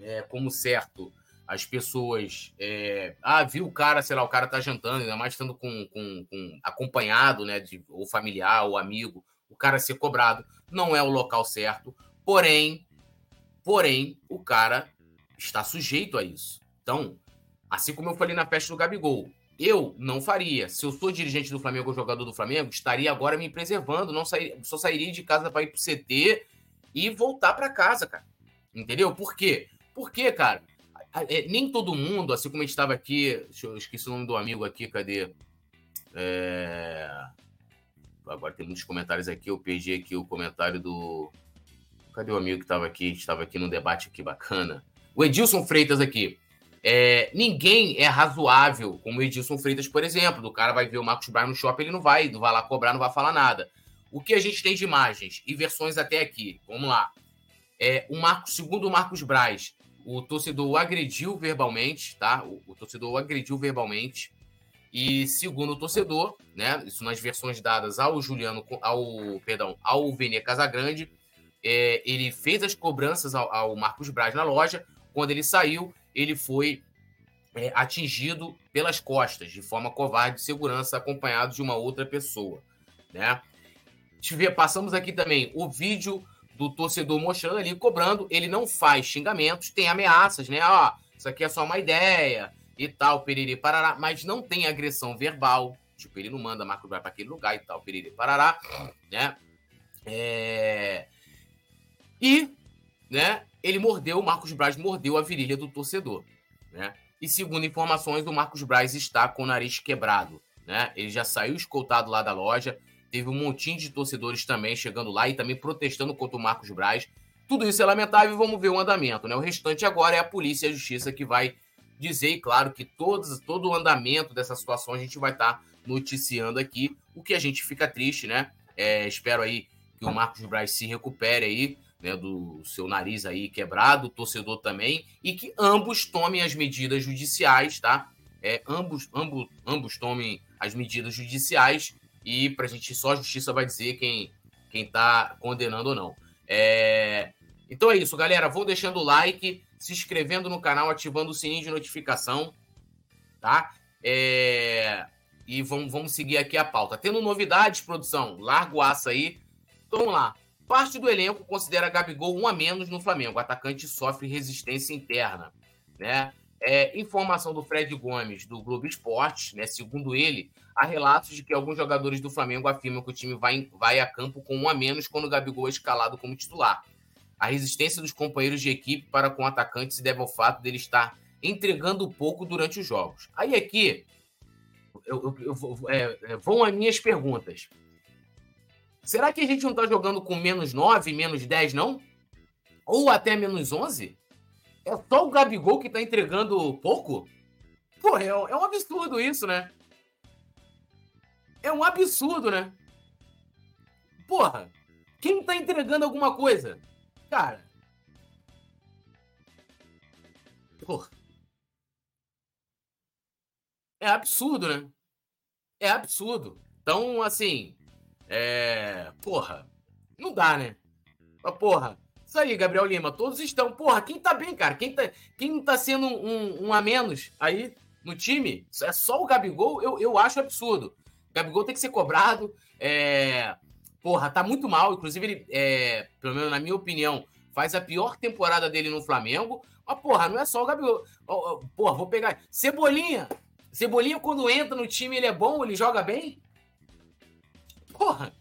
É, como certo as pessoas. É... Ah, viu o cara, sei lá, o cara tá jantando, ainda mais estando com, com, com acompanhado, né? De, ou familiar, ou amigo, o cara ser cobrado. Não é o local certo. Porém, porém, o cara está sujeito a isso. Então, assim como eu falei na festa do Gabigol, eu não faria. Se eu sou dirigente do Flamengo ou jogador do Flamengo, estaria agora me preservando, não sair, só sairia de casa para ir pro CT e voltar para casa, cara. Entendeu? Por quê? Porque, cara, é, nem todo mundo, assim como a gente estava aqui, eu esqueci o nome do amigo aqui, cadê? É... Agora tem muitos comentários aqui, eu perdi aqui o comentário do Cadê o amigo que estava aqui? Estava aqui no debate aqui bacana. O Edilson Freitas aqui. É, ninguém é razoável como o Edilson Freitas, por exemplo. O cara vai ver o Marcos Braz no shopping, ele não vai, não vai lá cobrar, não vai falar nada. O que a gente tem de imagens e versões até aqui? Vamos lá. É, o Marcos, segundo o Marcos Braz, o torcedor o agrediu verbalmente, tá? O, o, torcedor o agrediu verbalmente. E segundo o torcedor, né? Isso nas versões dadas ao Juliano, ao perdão, ao Vene Casagrande, é, ele fez as cobranças ao, ao, Marcos Braz na loja. Quando ele saiu, ele foi é, atingido pelas costas, de forma covarde, de segurança, acompanhado de uma outra pessoa. Né? Passamos aqui também o vídeo do torcedor mostrando ali, cobrando. Ele não faz xingamentos, tem ameaças, né? Ó, isso aqui é só uma ideia e tal, periri parará, mas não tem agressão verbal. Tipo, ele não manda Marcos Braz para aquele lugar e tal, periri parará, né? É... E, né, ele mordeu, o Marcos Braz mordeu a virilha do torcedor, né? E segundo informações, o Marcos Braz está com o nariz quebrado, né? Ele já saiu escoltado lá da loja, teve um montinho de torcedores também chegando lá e também protestando contra o Marcos Braz. Tudo isso é lamentável e vamos ver o andamento, né? O restante agora é a polícia e a justiça que vai dizer, e claro, que todos, todo o andamento dessa situação a gente vai estar tá noticiando aqui, o que a gente fica triste, né? É, espero aí que o Marcos Braz se recupere aí, né, do seu nariz aí quebrado, o torcedor também, e que ambos tomem as medidas judiciais, tá? É, ambos, ambos, ambos tomem as medidas judiciais e para a gente só a justiça vai dizer quem quem está condenando ou não. É... Então é isso, galera. Vou deixando o like, se inscrevendo no canal, ativando o sininho de notificação, tá? É... E vamos, vamos seguir aqui a pauta. Tendo novidades, produção, larga o aço aí. Então vamos lá. Parte do elenco considera Gabigol um a menos no Flamengo. O atacante sofre resistência interna. Né? É, informação do Fred Gomes, do Globo Esporte, né? segundo ele, há relatos de que alguns jogadores do Flamengo afirmam que o time vai, vai a campo com um a menos quando o Gabigol é escalado como titular. A resistência dos companheiros de equipe para com o atacante se deve ao fato dele estar entregando pouco durante os jogos. Aí aqui eu, eu, eu, é, é, vão as minhas perguntas. Será que a gente não tá jogando com menos 9, menos 10, não? Ou até menos 11? É só o Gabigol que tá entregando pouco? Pô, é, é um absurdo isso, né? É um absurdo, né? Porra, quem tá entregando alguma coisa? Cara. Porra. É absurdo, né? É absurdo. Então, assim, é. Porra, não dá, né? Mas, porra, Isso aí, Gabriel Lima. Todos estão. Porra, quem tá bem, cara? Quem tá, quem tá sendo um, um a menos aí no time? É só o Gabigol, eu, eu acho absurdo. Gabigol tem que ser cobrado. É... Porra, tá muito mal. Inclusive, ele, é, pelo menos na minha opinião, faz a pior temporada dele no Flamengo. Mas, porra, não é só o Gabigol. Porra, vou pegar. Cebolinha. Cebolinha, quando entra no time, ele é bom, ele joga bem? Porra.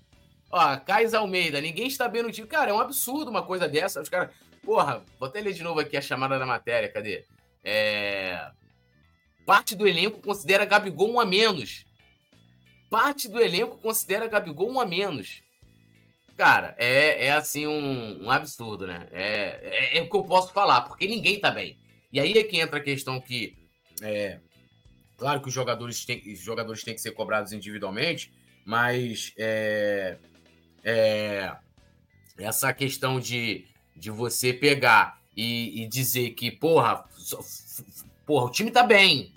Ó, Cais Almeida, ninguém está bem no time. Cara, é um absurdo uma coisa dessa. Os caras. Porra, vou até ler de novo aqui a chamada da matéria, cadê? É. Parte do elenco considera Gabigol um a menos. Parte do elenco considera Gabigol um a menos. Cara, é, é assim um, um absurdo, né? É, é, é, o que eu posso falar, porque ninguém tá bem. E aí é que entra a questão que. É, claro que os jogadores têm, os jogadores têm que ser cobrados individualmente, mas é, é, essa questão de, de você pegar e, e, dizer que, porra, porra, o time tá bem.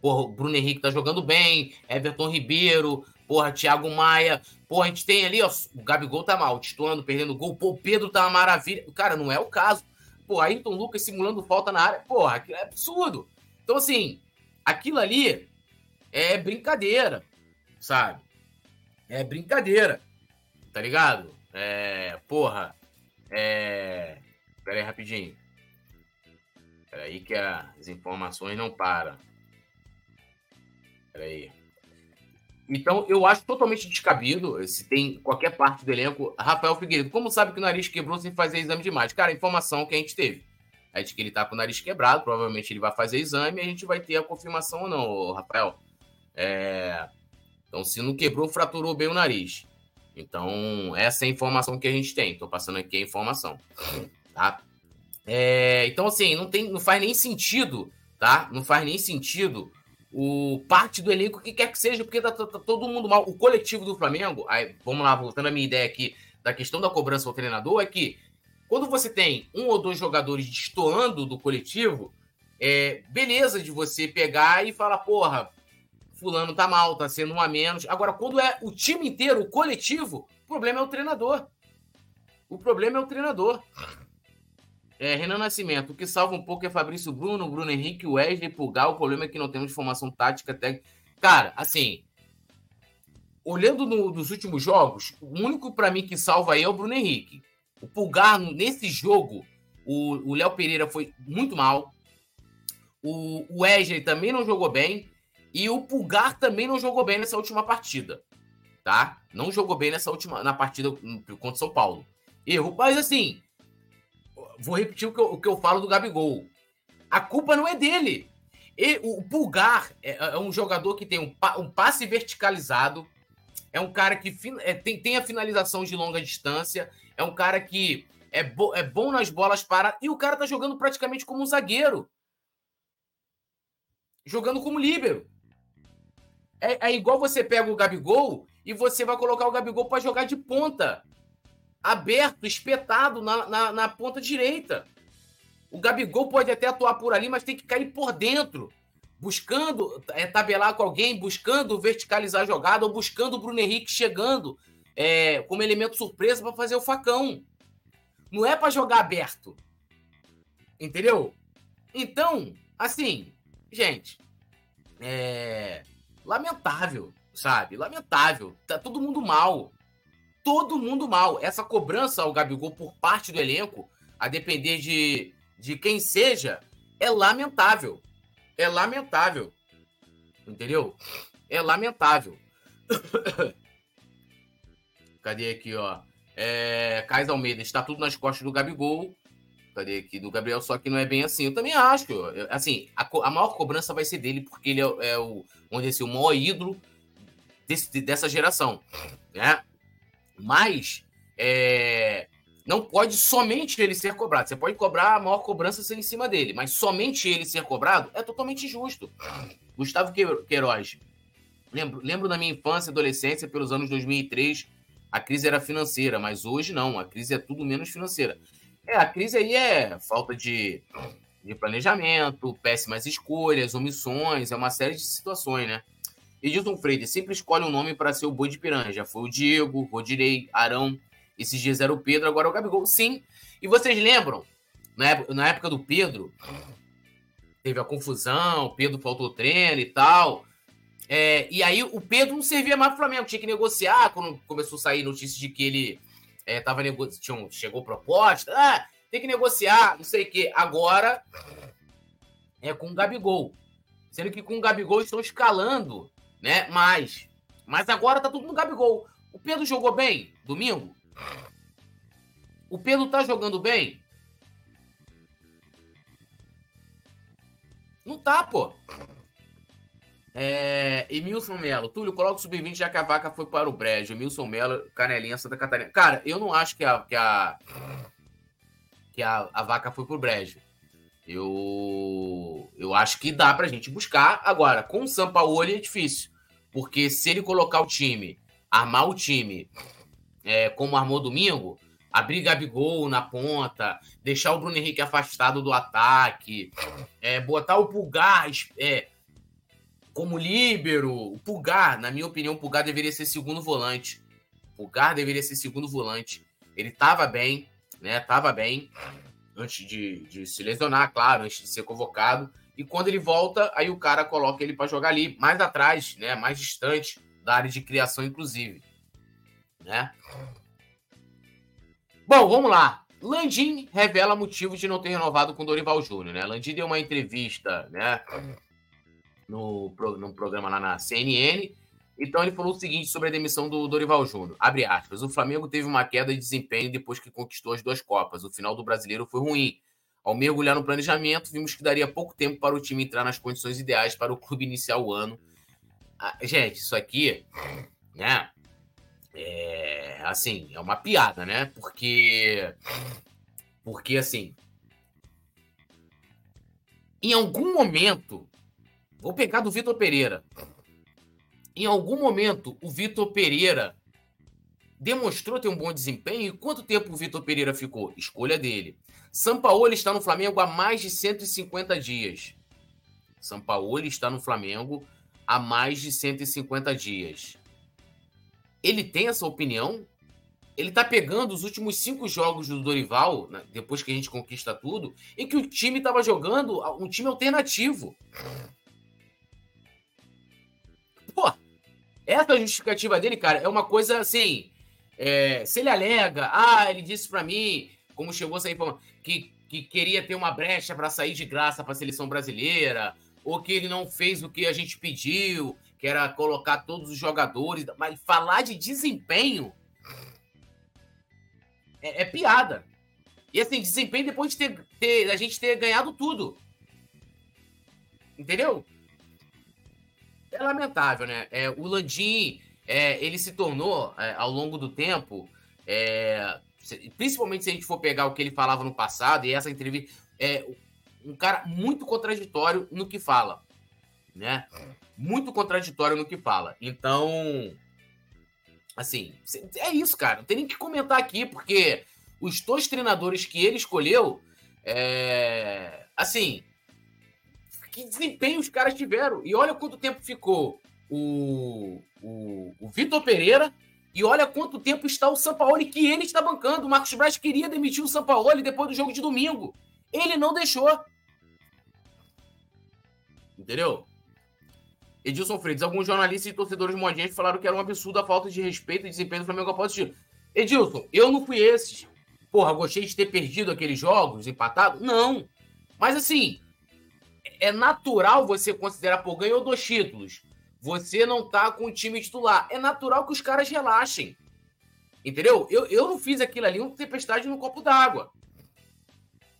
Porra, o Bruno Henrique tá jogando bem, Everton Ribeiro, porra, Thiago Maia. Porra, a gente tem ali, ó, o Gabigol tá mal, tituando, perdendo gol. Pô, o Pedro tá uma maravilha. Cara, não é o caso. Pô, Ayrton Lucas simulando falta na área. Porra, aquilo é absurdo. Então, assim, aquilo ali é brincadeira, sabe? É brincadeira, tá ligado? É, porra, é... Pera aí, rapidinho. Pera aí que as informações não param. Pera aí. Então, eu acho totalmente descabido se tem qualquer parte do elenco. Rafael Figueiredo, como sabe que o nariz quebrou sem fazer exame de imagem? Cara, a informação que a gente teve é de que ele tá com o nariz quebrado, provavelmente ele vai fazer exame e a gente vai ter a confirmação ou não, Rafael. É... Então, se não quebrou, fraturou bem o nariz. Então, essa é a informação que a gente tem. Estou passando aqui a informação. Tá? É... Então, assim, não, tem, não faz nem sentido, tá? Não faz nem sentido o parte do elenco que quer que seja, porque tá, tá, tá, todo mundo mal. O coletivo do Flamengo, aí, vamos lá, voltando à minha ideia aqui da questão da cobrança ao treinador, é que quando você tem um ou dois jogadores destoando do coletivo, é beleza de você pegar e falar, porra, fulano tá mal, tá sendo um a menos. Agora, quando é o time inteiro, o coletivo, o problema é o treinador. O problema é o treinador. É, Renan Nascimento, o que salva um pouco é Fabrício Bruno, Bruno Henrique, Wesley, Pulgar. O problema é que não temos formação tática técnica. Cara, assim, olhando no, nos últimos jogos, o único para mim que salva aí é o Bruno Henrique. O Pulgar, nesse jogo, o Léo Pereira foi muito mal. O Wesley também não jogou bem. E o Pulgar também não jogou bem nessa última partida. Tá? Não jogou bem nessa última na partida contra o São Paulo. Erro, mas assim, vou repetir o que, eu, o que eu falo do Gabigol. A culpa não é dele. E, o Pulgar é, é, um jogador que tem um, um, passe verticalizado, é um cara que é, tem, tem a finalização de longa distância, é um cara que é, bo, é bom nas bolas para. E o cara tá jogando praticamente como um zagueiro. Jogando como líbero. É, é igual você pega o Gabigol e você vai colocar o Gabigol para jogar de ponta aberto, espetado na, na, na, ponta direita. O Gabigol pode até atuar por ali, mas tem que cair por dentro, buscando é, tabelar com alguém, buscando verticalizar a jogada, ou buscando o Bruno Henrique chegando é, como elemento surpresa para fazer o facão. Não é para jogar aberto. Entendeu? Então, assim, gente, é lamentável, sabe? Lamentável. Tá todo mundo mal todo mundo mal. Essa cobrança ao Gabigol por parte do elenco, a depender de, de quem seja, é lamentável. É lamentável. Entendeu? É lamentável. Cadê aqui, ó? É, Cais Almeida está tudo nas costas do Gabigol. Cadê aqui? Do Gabriel, só que não é bem assim. Eu também acho. Assim, a, a maior cobrança vai ser dele, porque ele é, é o, vamos dizer assim, o maior ídolo desse, dessa geração. Né? Mas é, não pode somente ele ser cobrado. Você pode cobrar a maior cobrança ser em cima dele, mas somente ele ser cobrado é totalmente injusto. Gustavo Queiroz. Lembro, lembro da minha infância e adolescência, pelos anos 2003, a crise era financeira, mas hoje não, a crise é tudo menos financeira. É, a crise aí é falta de, de planejamento, péssimas escolhas, omissões, é uma série de situações, né? Edilson Freire sempre escolhe um nome para ser o boi de piranha. Já foi o Diego, Rodirei, Arão Esses dias era o Pedro, agora é o Gabigol. Sim. E vocês lembram, na época do Pedro, teve a confusão, o Pedro faltou treino e tal. É, e aí o Pedro não servia mais pro Flamengo, tinha que negociar, quando começou a sair notícias de que ele é, tava chegou proposta, ah, tem que negociar, não sei o quê. Agora é com o Gabigol. Sendo que com o Gabigol estão escalando, né? Mais. Mas agora tá tudo no Gabigol. O Pedro jogou bem domingo? O Pedro tá jogando bem? Não tá, pô. É, Emilson Melo. Túlio, coloca o sub-20 já que a vaca foi para o brejo. Emilson Melo, Canelinha, Santa Catarina. Cara, eu não acho que a, que a, que a, a vaca foi pro brejo. Eu, eu acho que dá pra gente buscar. Agora, com o Sampaoli é difícil. Porque se ele colocar o time, armar o time é, como armou domingo, abrir Gabigol na ponta, deixar o Bruno Henrique afastado do ataque, é, botar o Pulgar é, como líbero. O Pulgar, na minha opinião, o Pulgar deveria ser segundo volante. O Pulgar deveria ser segundo volante. Ele tava bem, né? Tava bem antes de, de se lesionar, claro, antes de ser convocado. E quando ele volta, aí o cara coloca ele para jogar ali, mais atrás, né? Mais distante da área de criação, inclusive. Né? Bom, vamos lá. Landim revela motivo de não ter renovado com Dorival Júnior, né? Landim deu uma entrevista, né? No, no programa lá na CNN então ele falou o seguinte sobre a demissão do Dorival Júnior. Abre aspas. O Flamengo teve uma queda de desempenho depois que conquistou as duas Copas. O final do brasileiro foi ruim. Ao mergulhar no planejamento, vimos que daria pouco tempo para o time entrar nas condições ideais para o clube iniciar o ano. Ah, gente, isso aqui, né? É, assim, é uma piada, né? Porque. Porque, assim. Em algum momento. Vou pegar do Vitor Pereira em algum momento o Vitor Pereira demonstrou ter um bom desempenho e quanto tempo o Vitor Pereira ficou? Escolha dele. Sampaoli está no Flamengo há mais de 150 dias. Sampaoli está no Flamengo há mais de 150 dias. Ele tem essa opinião? Ele tá pegando os últimos cinco jogos do Dorival, né, depois que a gente conquista tudo, em que o time estava jogando um time alternativo. Pô, essa justificativa dele, cara, é uma coisa assim. É, se ele alega, ah, ele disse para mim, como chegou a sair que, que queria ter uma brecha para sair de graça para a seleção brasileira, ou que ele não fez o que a gente pediu, que era colocar todos os jogadores, mas falar de desempenho é, é piada. E assim, desempenho depois de ter, ter, a gente ter ganhado tudo. Entendeu? É lamentável, né? É, o Landim, é, ele se tornou, é, ao longo do tempo, é, principalmente se a gente for pegar o que ele falava no passado, e essa entrevista, é um cara muito contraditório no que fala, né? Muito contraditório no que fala. Então, assim, é isso, cara. Não tem nem que comentar aqui, porque os dois treinadores que ele escolheu, é, assim, que desempenho os caras tiveram. E olha quanto tempo ficou o, o, o Vitor Pereira e olha quanto tempo está o Sampaoli que ele está bancando. O Marcos Braz queria demitir o Sampaoli depois do jogo de domingo. Ele não deixou. Entendeu? Edilson Freitas, alguns jornalistas e torcedores modinhos falaram que era um absurdo a falta de respeito e desempenho do Flamengo após o título. Edilson, eu não fui esses. Porra, gostei de ter perdido aqueles jogos, empatado? Não. Mas assim, é natural você considerar, pô, ganhou dois títulos. Você não tá com o time titular. É natural que os caras relaxem. Entendeu? Eu, eu não fiz aquilo ali, uma tempestade no copo d'água.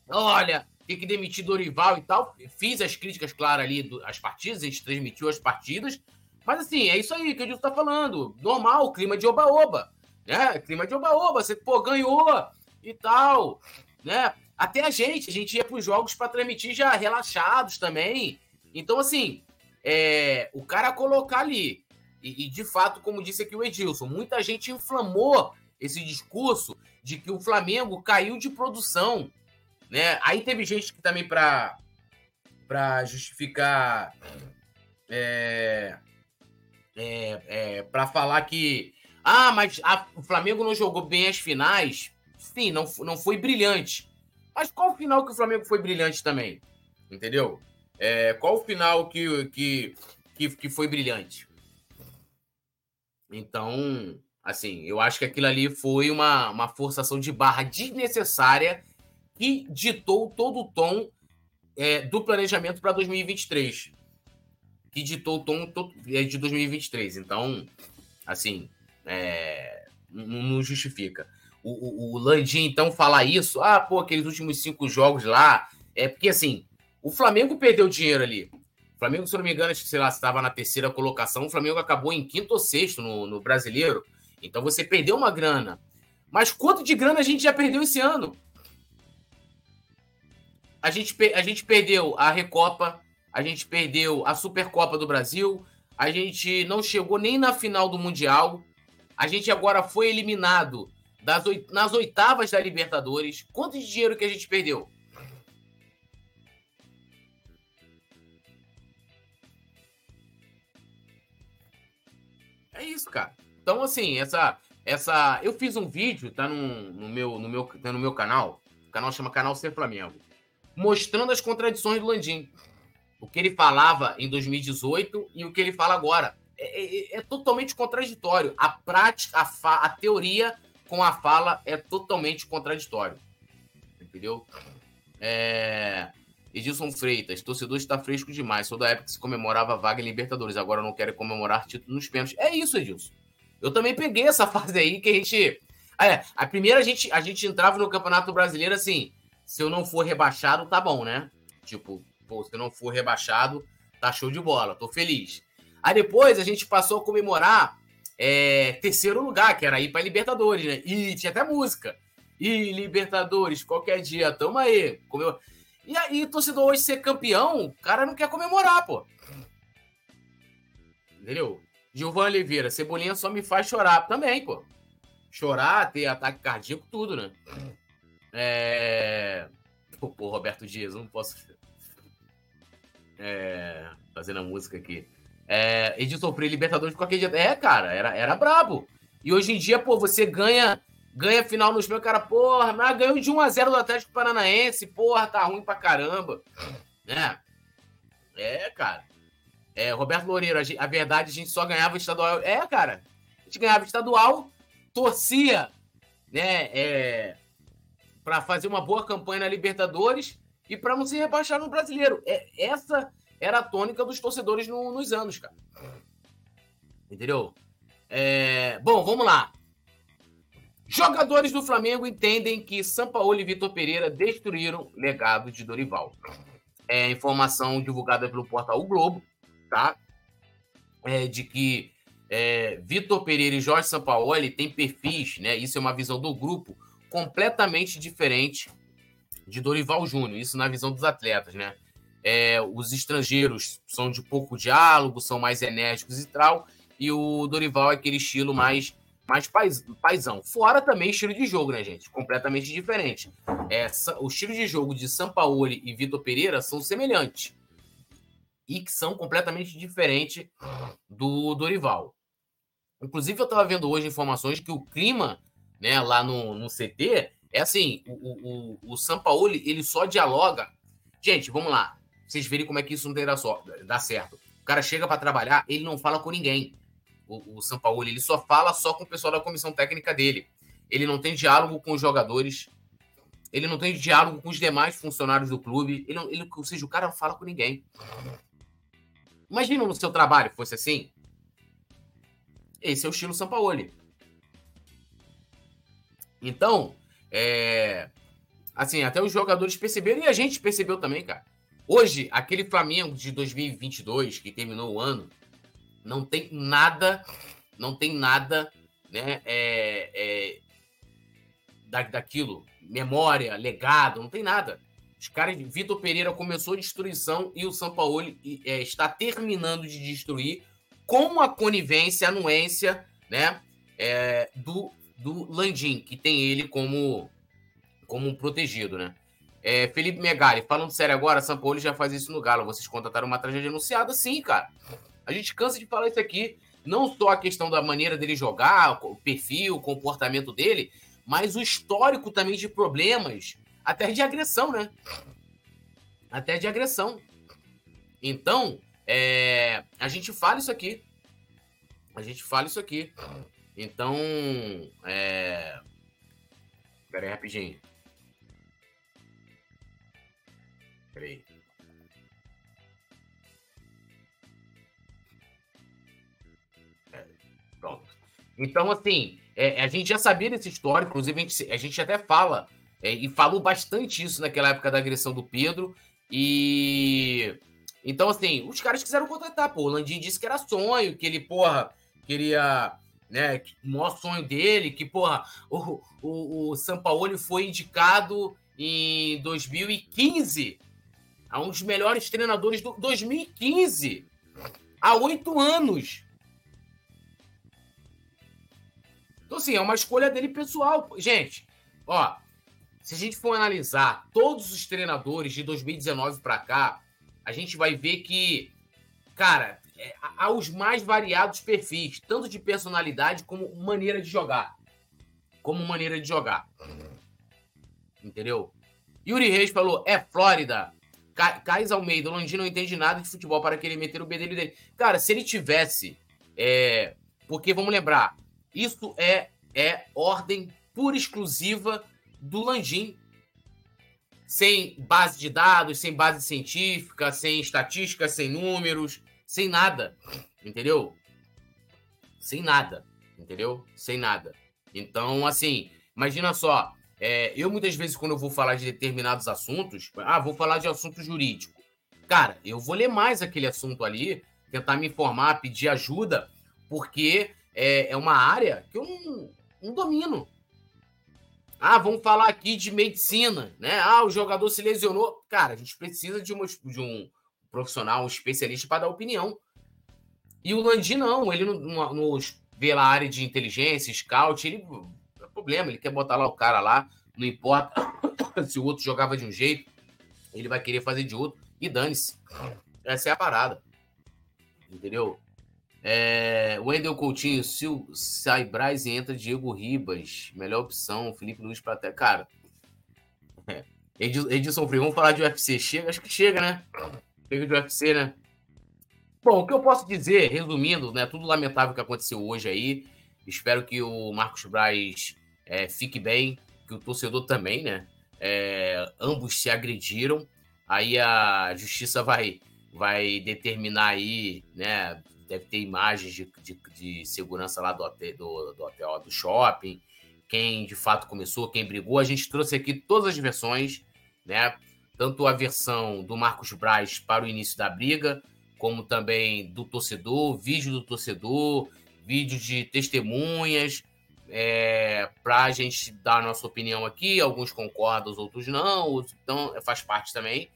Olha, tem que demitir Dorival e tal. Fiz as críticas, claro, ali, do, as partidas, a gente transmitiu as partidas. Mas assim, é isso aí que o Edilson tá falando. Normal, clima de oba-oba. Né? Clima de oba-oba. Você, pô, ganhou e tal. Né? Até a gente, a gente ia para os jogos para transmitir já relaxados também. Então, assim, é, o cara colocar ali, e, e, de fato, como disse aqui o Edilson, muita gente inflamou esse discurso de que o Flamengo caiu de produção. Né? Aí teve gente que também para para justificar é, é, é para falar que Ah, mas a, o Flamengo não jogou bem as finais. Sim, não, não foi brilhante. Mas qual o final que o Flamengo foi brilhante também? Entendeu? É, qual o final que, que, que, que foi brilhante? Então, assim, eu acho que aquilo ali foi uma, uma forçação de barra desnecessária que ditou todo o tom é, do planejamento para 2023. Que ditou o tom é, de 2023. Então, assim, é, não, não, justifica. O, o, o Landim, então, falar isso, ah, pô, aqueles últimos cinco jogos lá, é porque, assim, o Flamengo perdeu dinheiro ali. O Flamengo, se eu não me engano, sei lá, estava na terceira colocação, o Flamengo acabou em quinto ou sexto no, no brasileiro. Então você perdeu uma grana. Mas quanto de grana a gente já perdeu esse ano? A gente, a gente perdeu a Recopa, a gente perdeu a Supercopa do Brasil, a gente não chegou nem na final do Mundial. A gente agora foi eliminado das, nas oitavas da Libertadores. Quanto de dinheiro que a gente perdeu? É isso, cara. Então, assim, essa. essa eu fiz um vídeo, tá no, no, meu, no, meu, tá no meu canal. O canal chama Canal Ser Flamengo. Mostrando as contradições do Landim. O que ele falava em 2018 e o que ele fala agora. É, é, é totalmente contraditório. A prática, a, fa, a teoria com a fala é totalmente contraditório. Entendeu? É... Edilson Freitas, torcedor está fresco demais. Sou da época que se comemorava vaga em Libertadores. Agora não quero comemorar título nos pênaltis. É isso, Edilson. Eu também peguei essa fase aí que a gente. É, a primeira a gente, a gente entrava no Campeonato Brasileiro assim: se eu não for rebaixado, tá bom, né? Tipo, pô, se eu não for rebaixado, tá show de bola, tô feliz. Aí depois a gente passou a comemorar é, terceiro lugar, que era ir para Libertadores, né? E tinha até música. E Libertadores, qualquer dia, tamo aí. Comemora... E aí, torcedor hoje ser campeão, o cara não quer comemorar, pô. Entendeu? Gilvan Oliveira, Cebolinha só me faz chorar também, pô. Chorar, ter ataque cardíaco, tudo, né? É. Pô, Roberto Dias, não posso. É... Fazendo a música aqui. É... Edson Freire, Libertadores qualquer dia. É, cara, era, era brabo. E hoje em dia, pô, você ganha ganha final nos meus, cara, porra, mas ganhou de 1x0 do Atlético Paranaense, porra, tá ruim pra caramba. É. É, cara. É, Roberto Loureiro, a, a verdade, a gente só ganhava estadual. É, cara. A gente ganhava estadual, torcia, né, é, para fazer uma boa campanha na Libertadores e para não se rebaixar no brasileiro. É, essa era a tônica dos torcedores no, nos anos, cara. Entendeu? É, bom, vamos lá. Jogadores do Flamengo entendem que Sampaoli e Vitor Pereira destruíram o legado de Dorival. É informação divulgada pelo portal o Globo, tá? É, de que é, Vitor Pereira e Jorge Sampaoli têm perfis, né? Isso é uma visão do grupo completamente diferente de Dorival Júnior. Isso na visão dos atletas, né? É, os estrangeiros são de pouco diálogo, são mais enérgicos e tal, e o Dorival é aquele estilo mais mais pais, paizão. Fora também estilo de jogo, né, gente? Completamente diferente. É, o estilo de jogo de Sampaoli e Vitor Pereira são semelhantes. E que são completamente diferentes do Dorival. Inclusive, eu estava vendo hoje informações que o clima né, lá no, no CT é assim: o, o, o Sampaoli ele só dialoga. Gente, vamos lá. Vocês verem como é que isso não terá só, dá certo. O cara chega para trabalhar, ele não fala com ninguém o, o São Paulo, ele só fala só com o pessoal da comissão técnica dele. Ele não tem diálogo com os jogadores, ele não tem diálogo com os demais funcionários do clube, ele, ele, ou seja, o cara não fala com ninguém. Imagina no seu trabalho fosse assim. Esse é o estilo São Paulo. Então, é, assim, até os jogadores perceberam e a gente percebeu também, cara. Hoje, aquele Flamengo de 2022 que terminou o ano, não tem nada, não tem nada, né? É, é, da, daquilo, memória, legado, não tem nada. Os caras, Vitor Pereira começou a destruição e o São Paulo é, está terminando de destruir com a conivência, a anuência, né? É, do, do Landim, que tem ele como, como um protegido, né? É, Felipe Megali, falando sério agora, São Paulo já faz isso no Galo. Vocês contrataram uma tragédia anunciada? Sim, cara. A gente cansa de falar isso aqui. Não só a questão da maneira dele jogar, o perfil, o comportamento dele, mas o histórico também de problemas, até de agressão, né? Até de agressão. Então, é, a gente fala isso aqui. A gente fala isso aqui. Então, é... Pera aí, rapidinho. Pera aí. É, pronto. Então, assim, é, a gente já sabia desse histórico, inclusive a gente, a gente até fala, é, e falou bastante isso naquela época da agressão do Pedro, e... Então, assim, os caras quiseram contratar, pô, o Landim disse que era sonho, que ele, porra, queria né? O maior sonho dele, que, porra, o, o, o Sampaoli foi indicado em 2015 a um dos melhores treinadores do 2015, há oito anos. Então, assim, é uma escolha dele pessoal. Gente, ó, se a gente for analisar todos os treinadores de 2019 para cá, a gente vai ver que, cara, é, aos mais variados perfis, tanto de personalidade como maneira de jogar. Como maneira de jogar. Entendeu? Yuri Reis falou: é Flórida. Cais Almeida, o Landino não entende nada de futebol para querer meter o bedelho dele. Cara, se ele tivesse. É, porque vamos lembrar, isso é, é ordem pura exclusiva do Landim. Sem base de dados, sem base científica, sem estatística, sem números sem nada, entendeu? Sem nada, entendeu? Sem nada. Então, assim, imagina só, é, eu muitas vezes quando eu vou falar de determinados assuntos, ah, vou falar de assunto jurídico. Cara, eu vou ler mais aquele assunto ali, tentar me informar, pedir ajuda, porque é, é uma área que eu não, não domino. Ah, vamos falar aqui de medicina, né? Ah, o jogador se lesionou. Cara, a gente precisa de, uma, de um, profissional, um especialista para dar opinião. E o Landim não, ele não, vê lá a área de inteligência, scout, ele problema, ele quer botar lá o cara lá, não importa se o outro jogava de um jeito, ele vai querer fazer de outro e dane-se. Essa é a parada. Entendeu? É, Wendel Coutinho, se sai Braz e entra Diego Ribas, melhor opção, Felipe Luiz para até. Cara, Edilson Freire, vamos falar de UFC. Chega, acho que chega, né? Chega de UFC, né? Bom, o que eu posso dizer, resumindo, né? Tudo lamentável que aconteceu hoje aí. Espero que o Marcos Braz é, fique bem, que o torcedor também, né? É, ambos se agrediram. Aí a justiça vai, vai determinar aí, né? Deve ter imagens de, de, de segurança lá do hotel, do, do hotel, do shopping. Quem de fato começou, quem brigou. A gente trouxe aqui todas as versões, né? tanto a versão do Marcos Braz para o início da briga, como também do torcedor, vídeo do torcedor, vídeo de testemunhas, é, para a gente dar a nossa opinião aqui. Alguns concordam, os outros não, então faz parte também.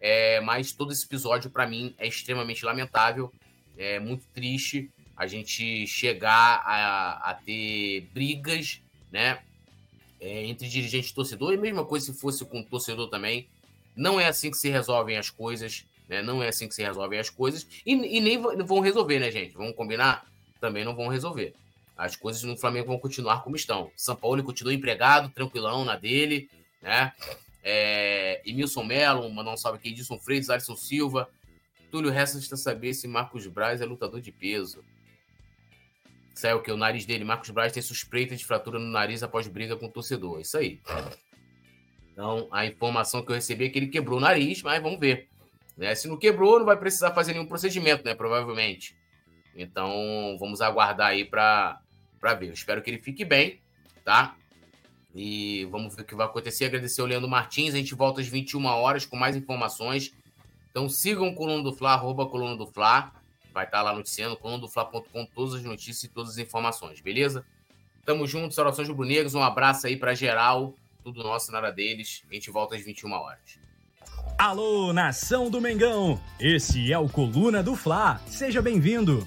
É, mas todo esse episódio, para mim, é extremamente lamentável, é muito triste a gente chegar a, a ter brigas, né? É, entre dirigente e torcedor, e mesma coisa se fosse com o torcedor também. Não é assim que se resolvem as coisas, né? Não é assim que se resolvem as coisas. E, e nem vão resolver, né, gente? Vamos combinar? Também não vão resolver. As coisas no Flamengo vão continuar como estão. São Paulo continua empregado, tranquilão na dele, né? É, Emilson Melo, mandar um salve aqui, Edson Freitas, Alisson Silva. Túlio resta está saber se Marcos Braz é lutador de peso. Saiu que o nariz dele, Marcos Braz, tem suspeita de fratura no nariz após briga com o torcedor. Isso aí. Então, a informação que eu recebi é que ele quebrou o nariz, mas vamos ver. Né? Se não quebrou, não vai precisar fazer nenhum procedimento, né? Provavelmente. Então, vamos aguardar aí para ver. Eu espero que ele fique bem, tá? E vamos ver o que vai acontecer. Agradecer ao Leandro Martins. A gente volta às 21 horas com mais informações. Então sigam o Coluna do Fla, arroba Coluna do Fla. Vai estar lá noticiando, colunadofla.com, todas as notícias e todas as informações, beleza? Tamo junto, saudações rubro-negros. Um abraço aí para geral tudo nosso, nada deles. A gente volta às 21 horas. Alô, nação do Mengão! Esse é o Coluna do Fla. Seja bem-vindo.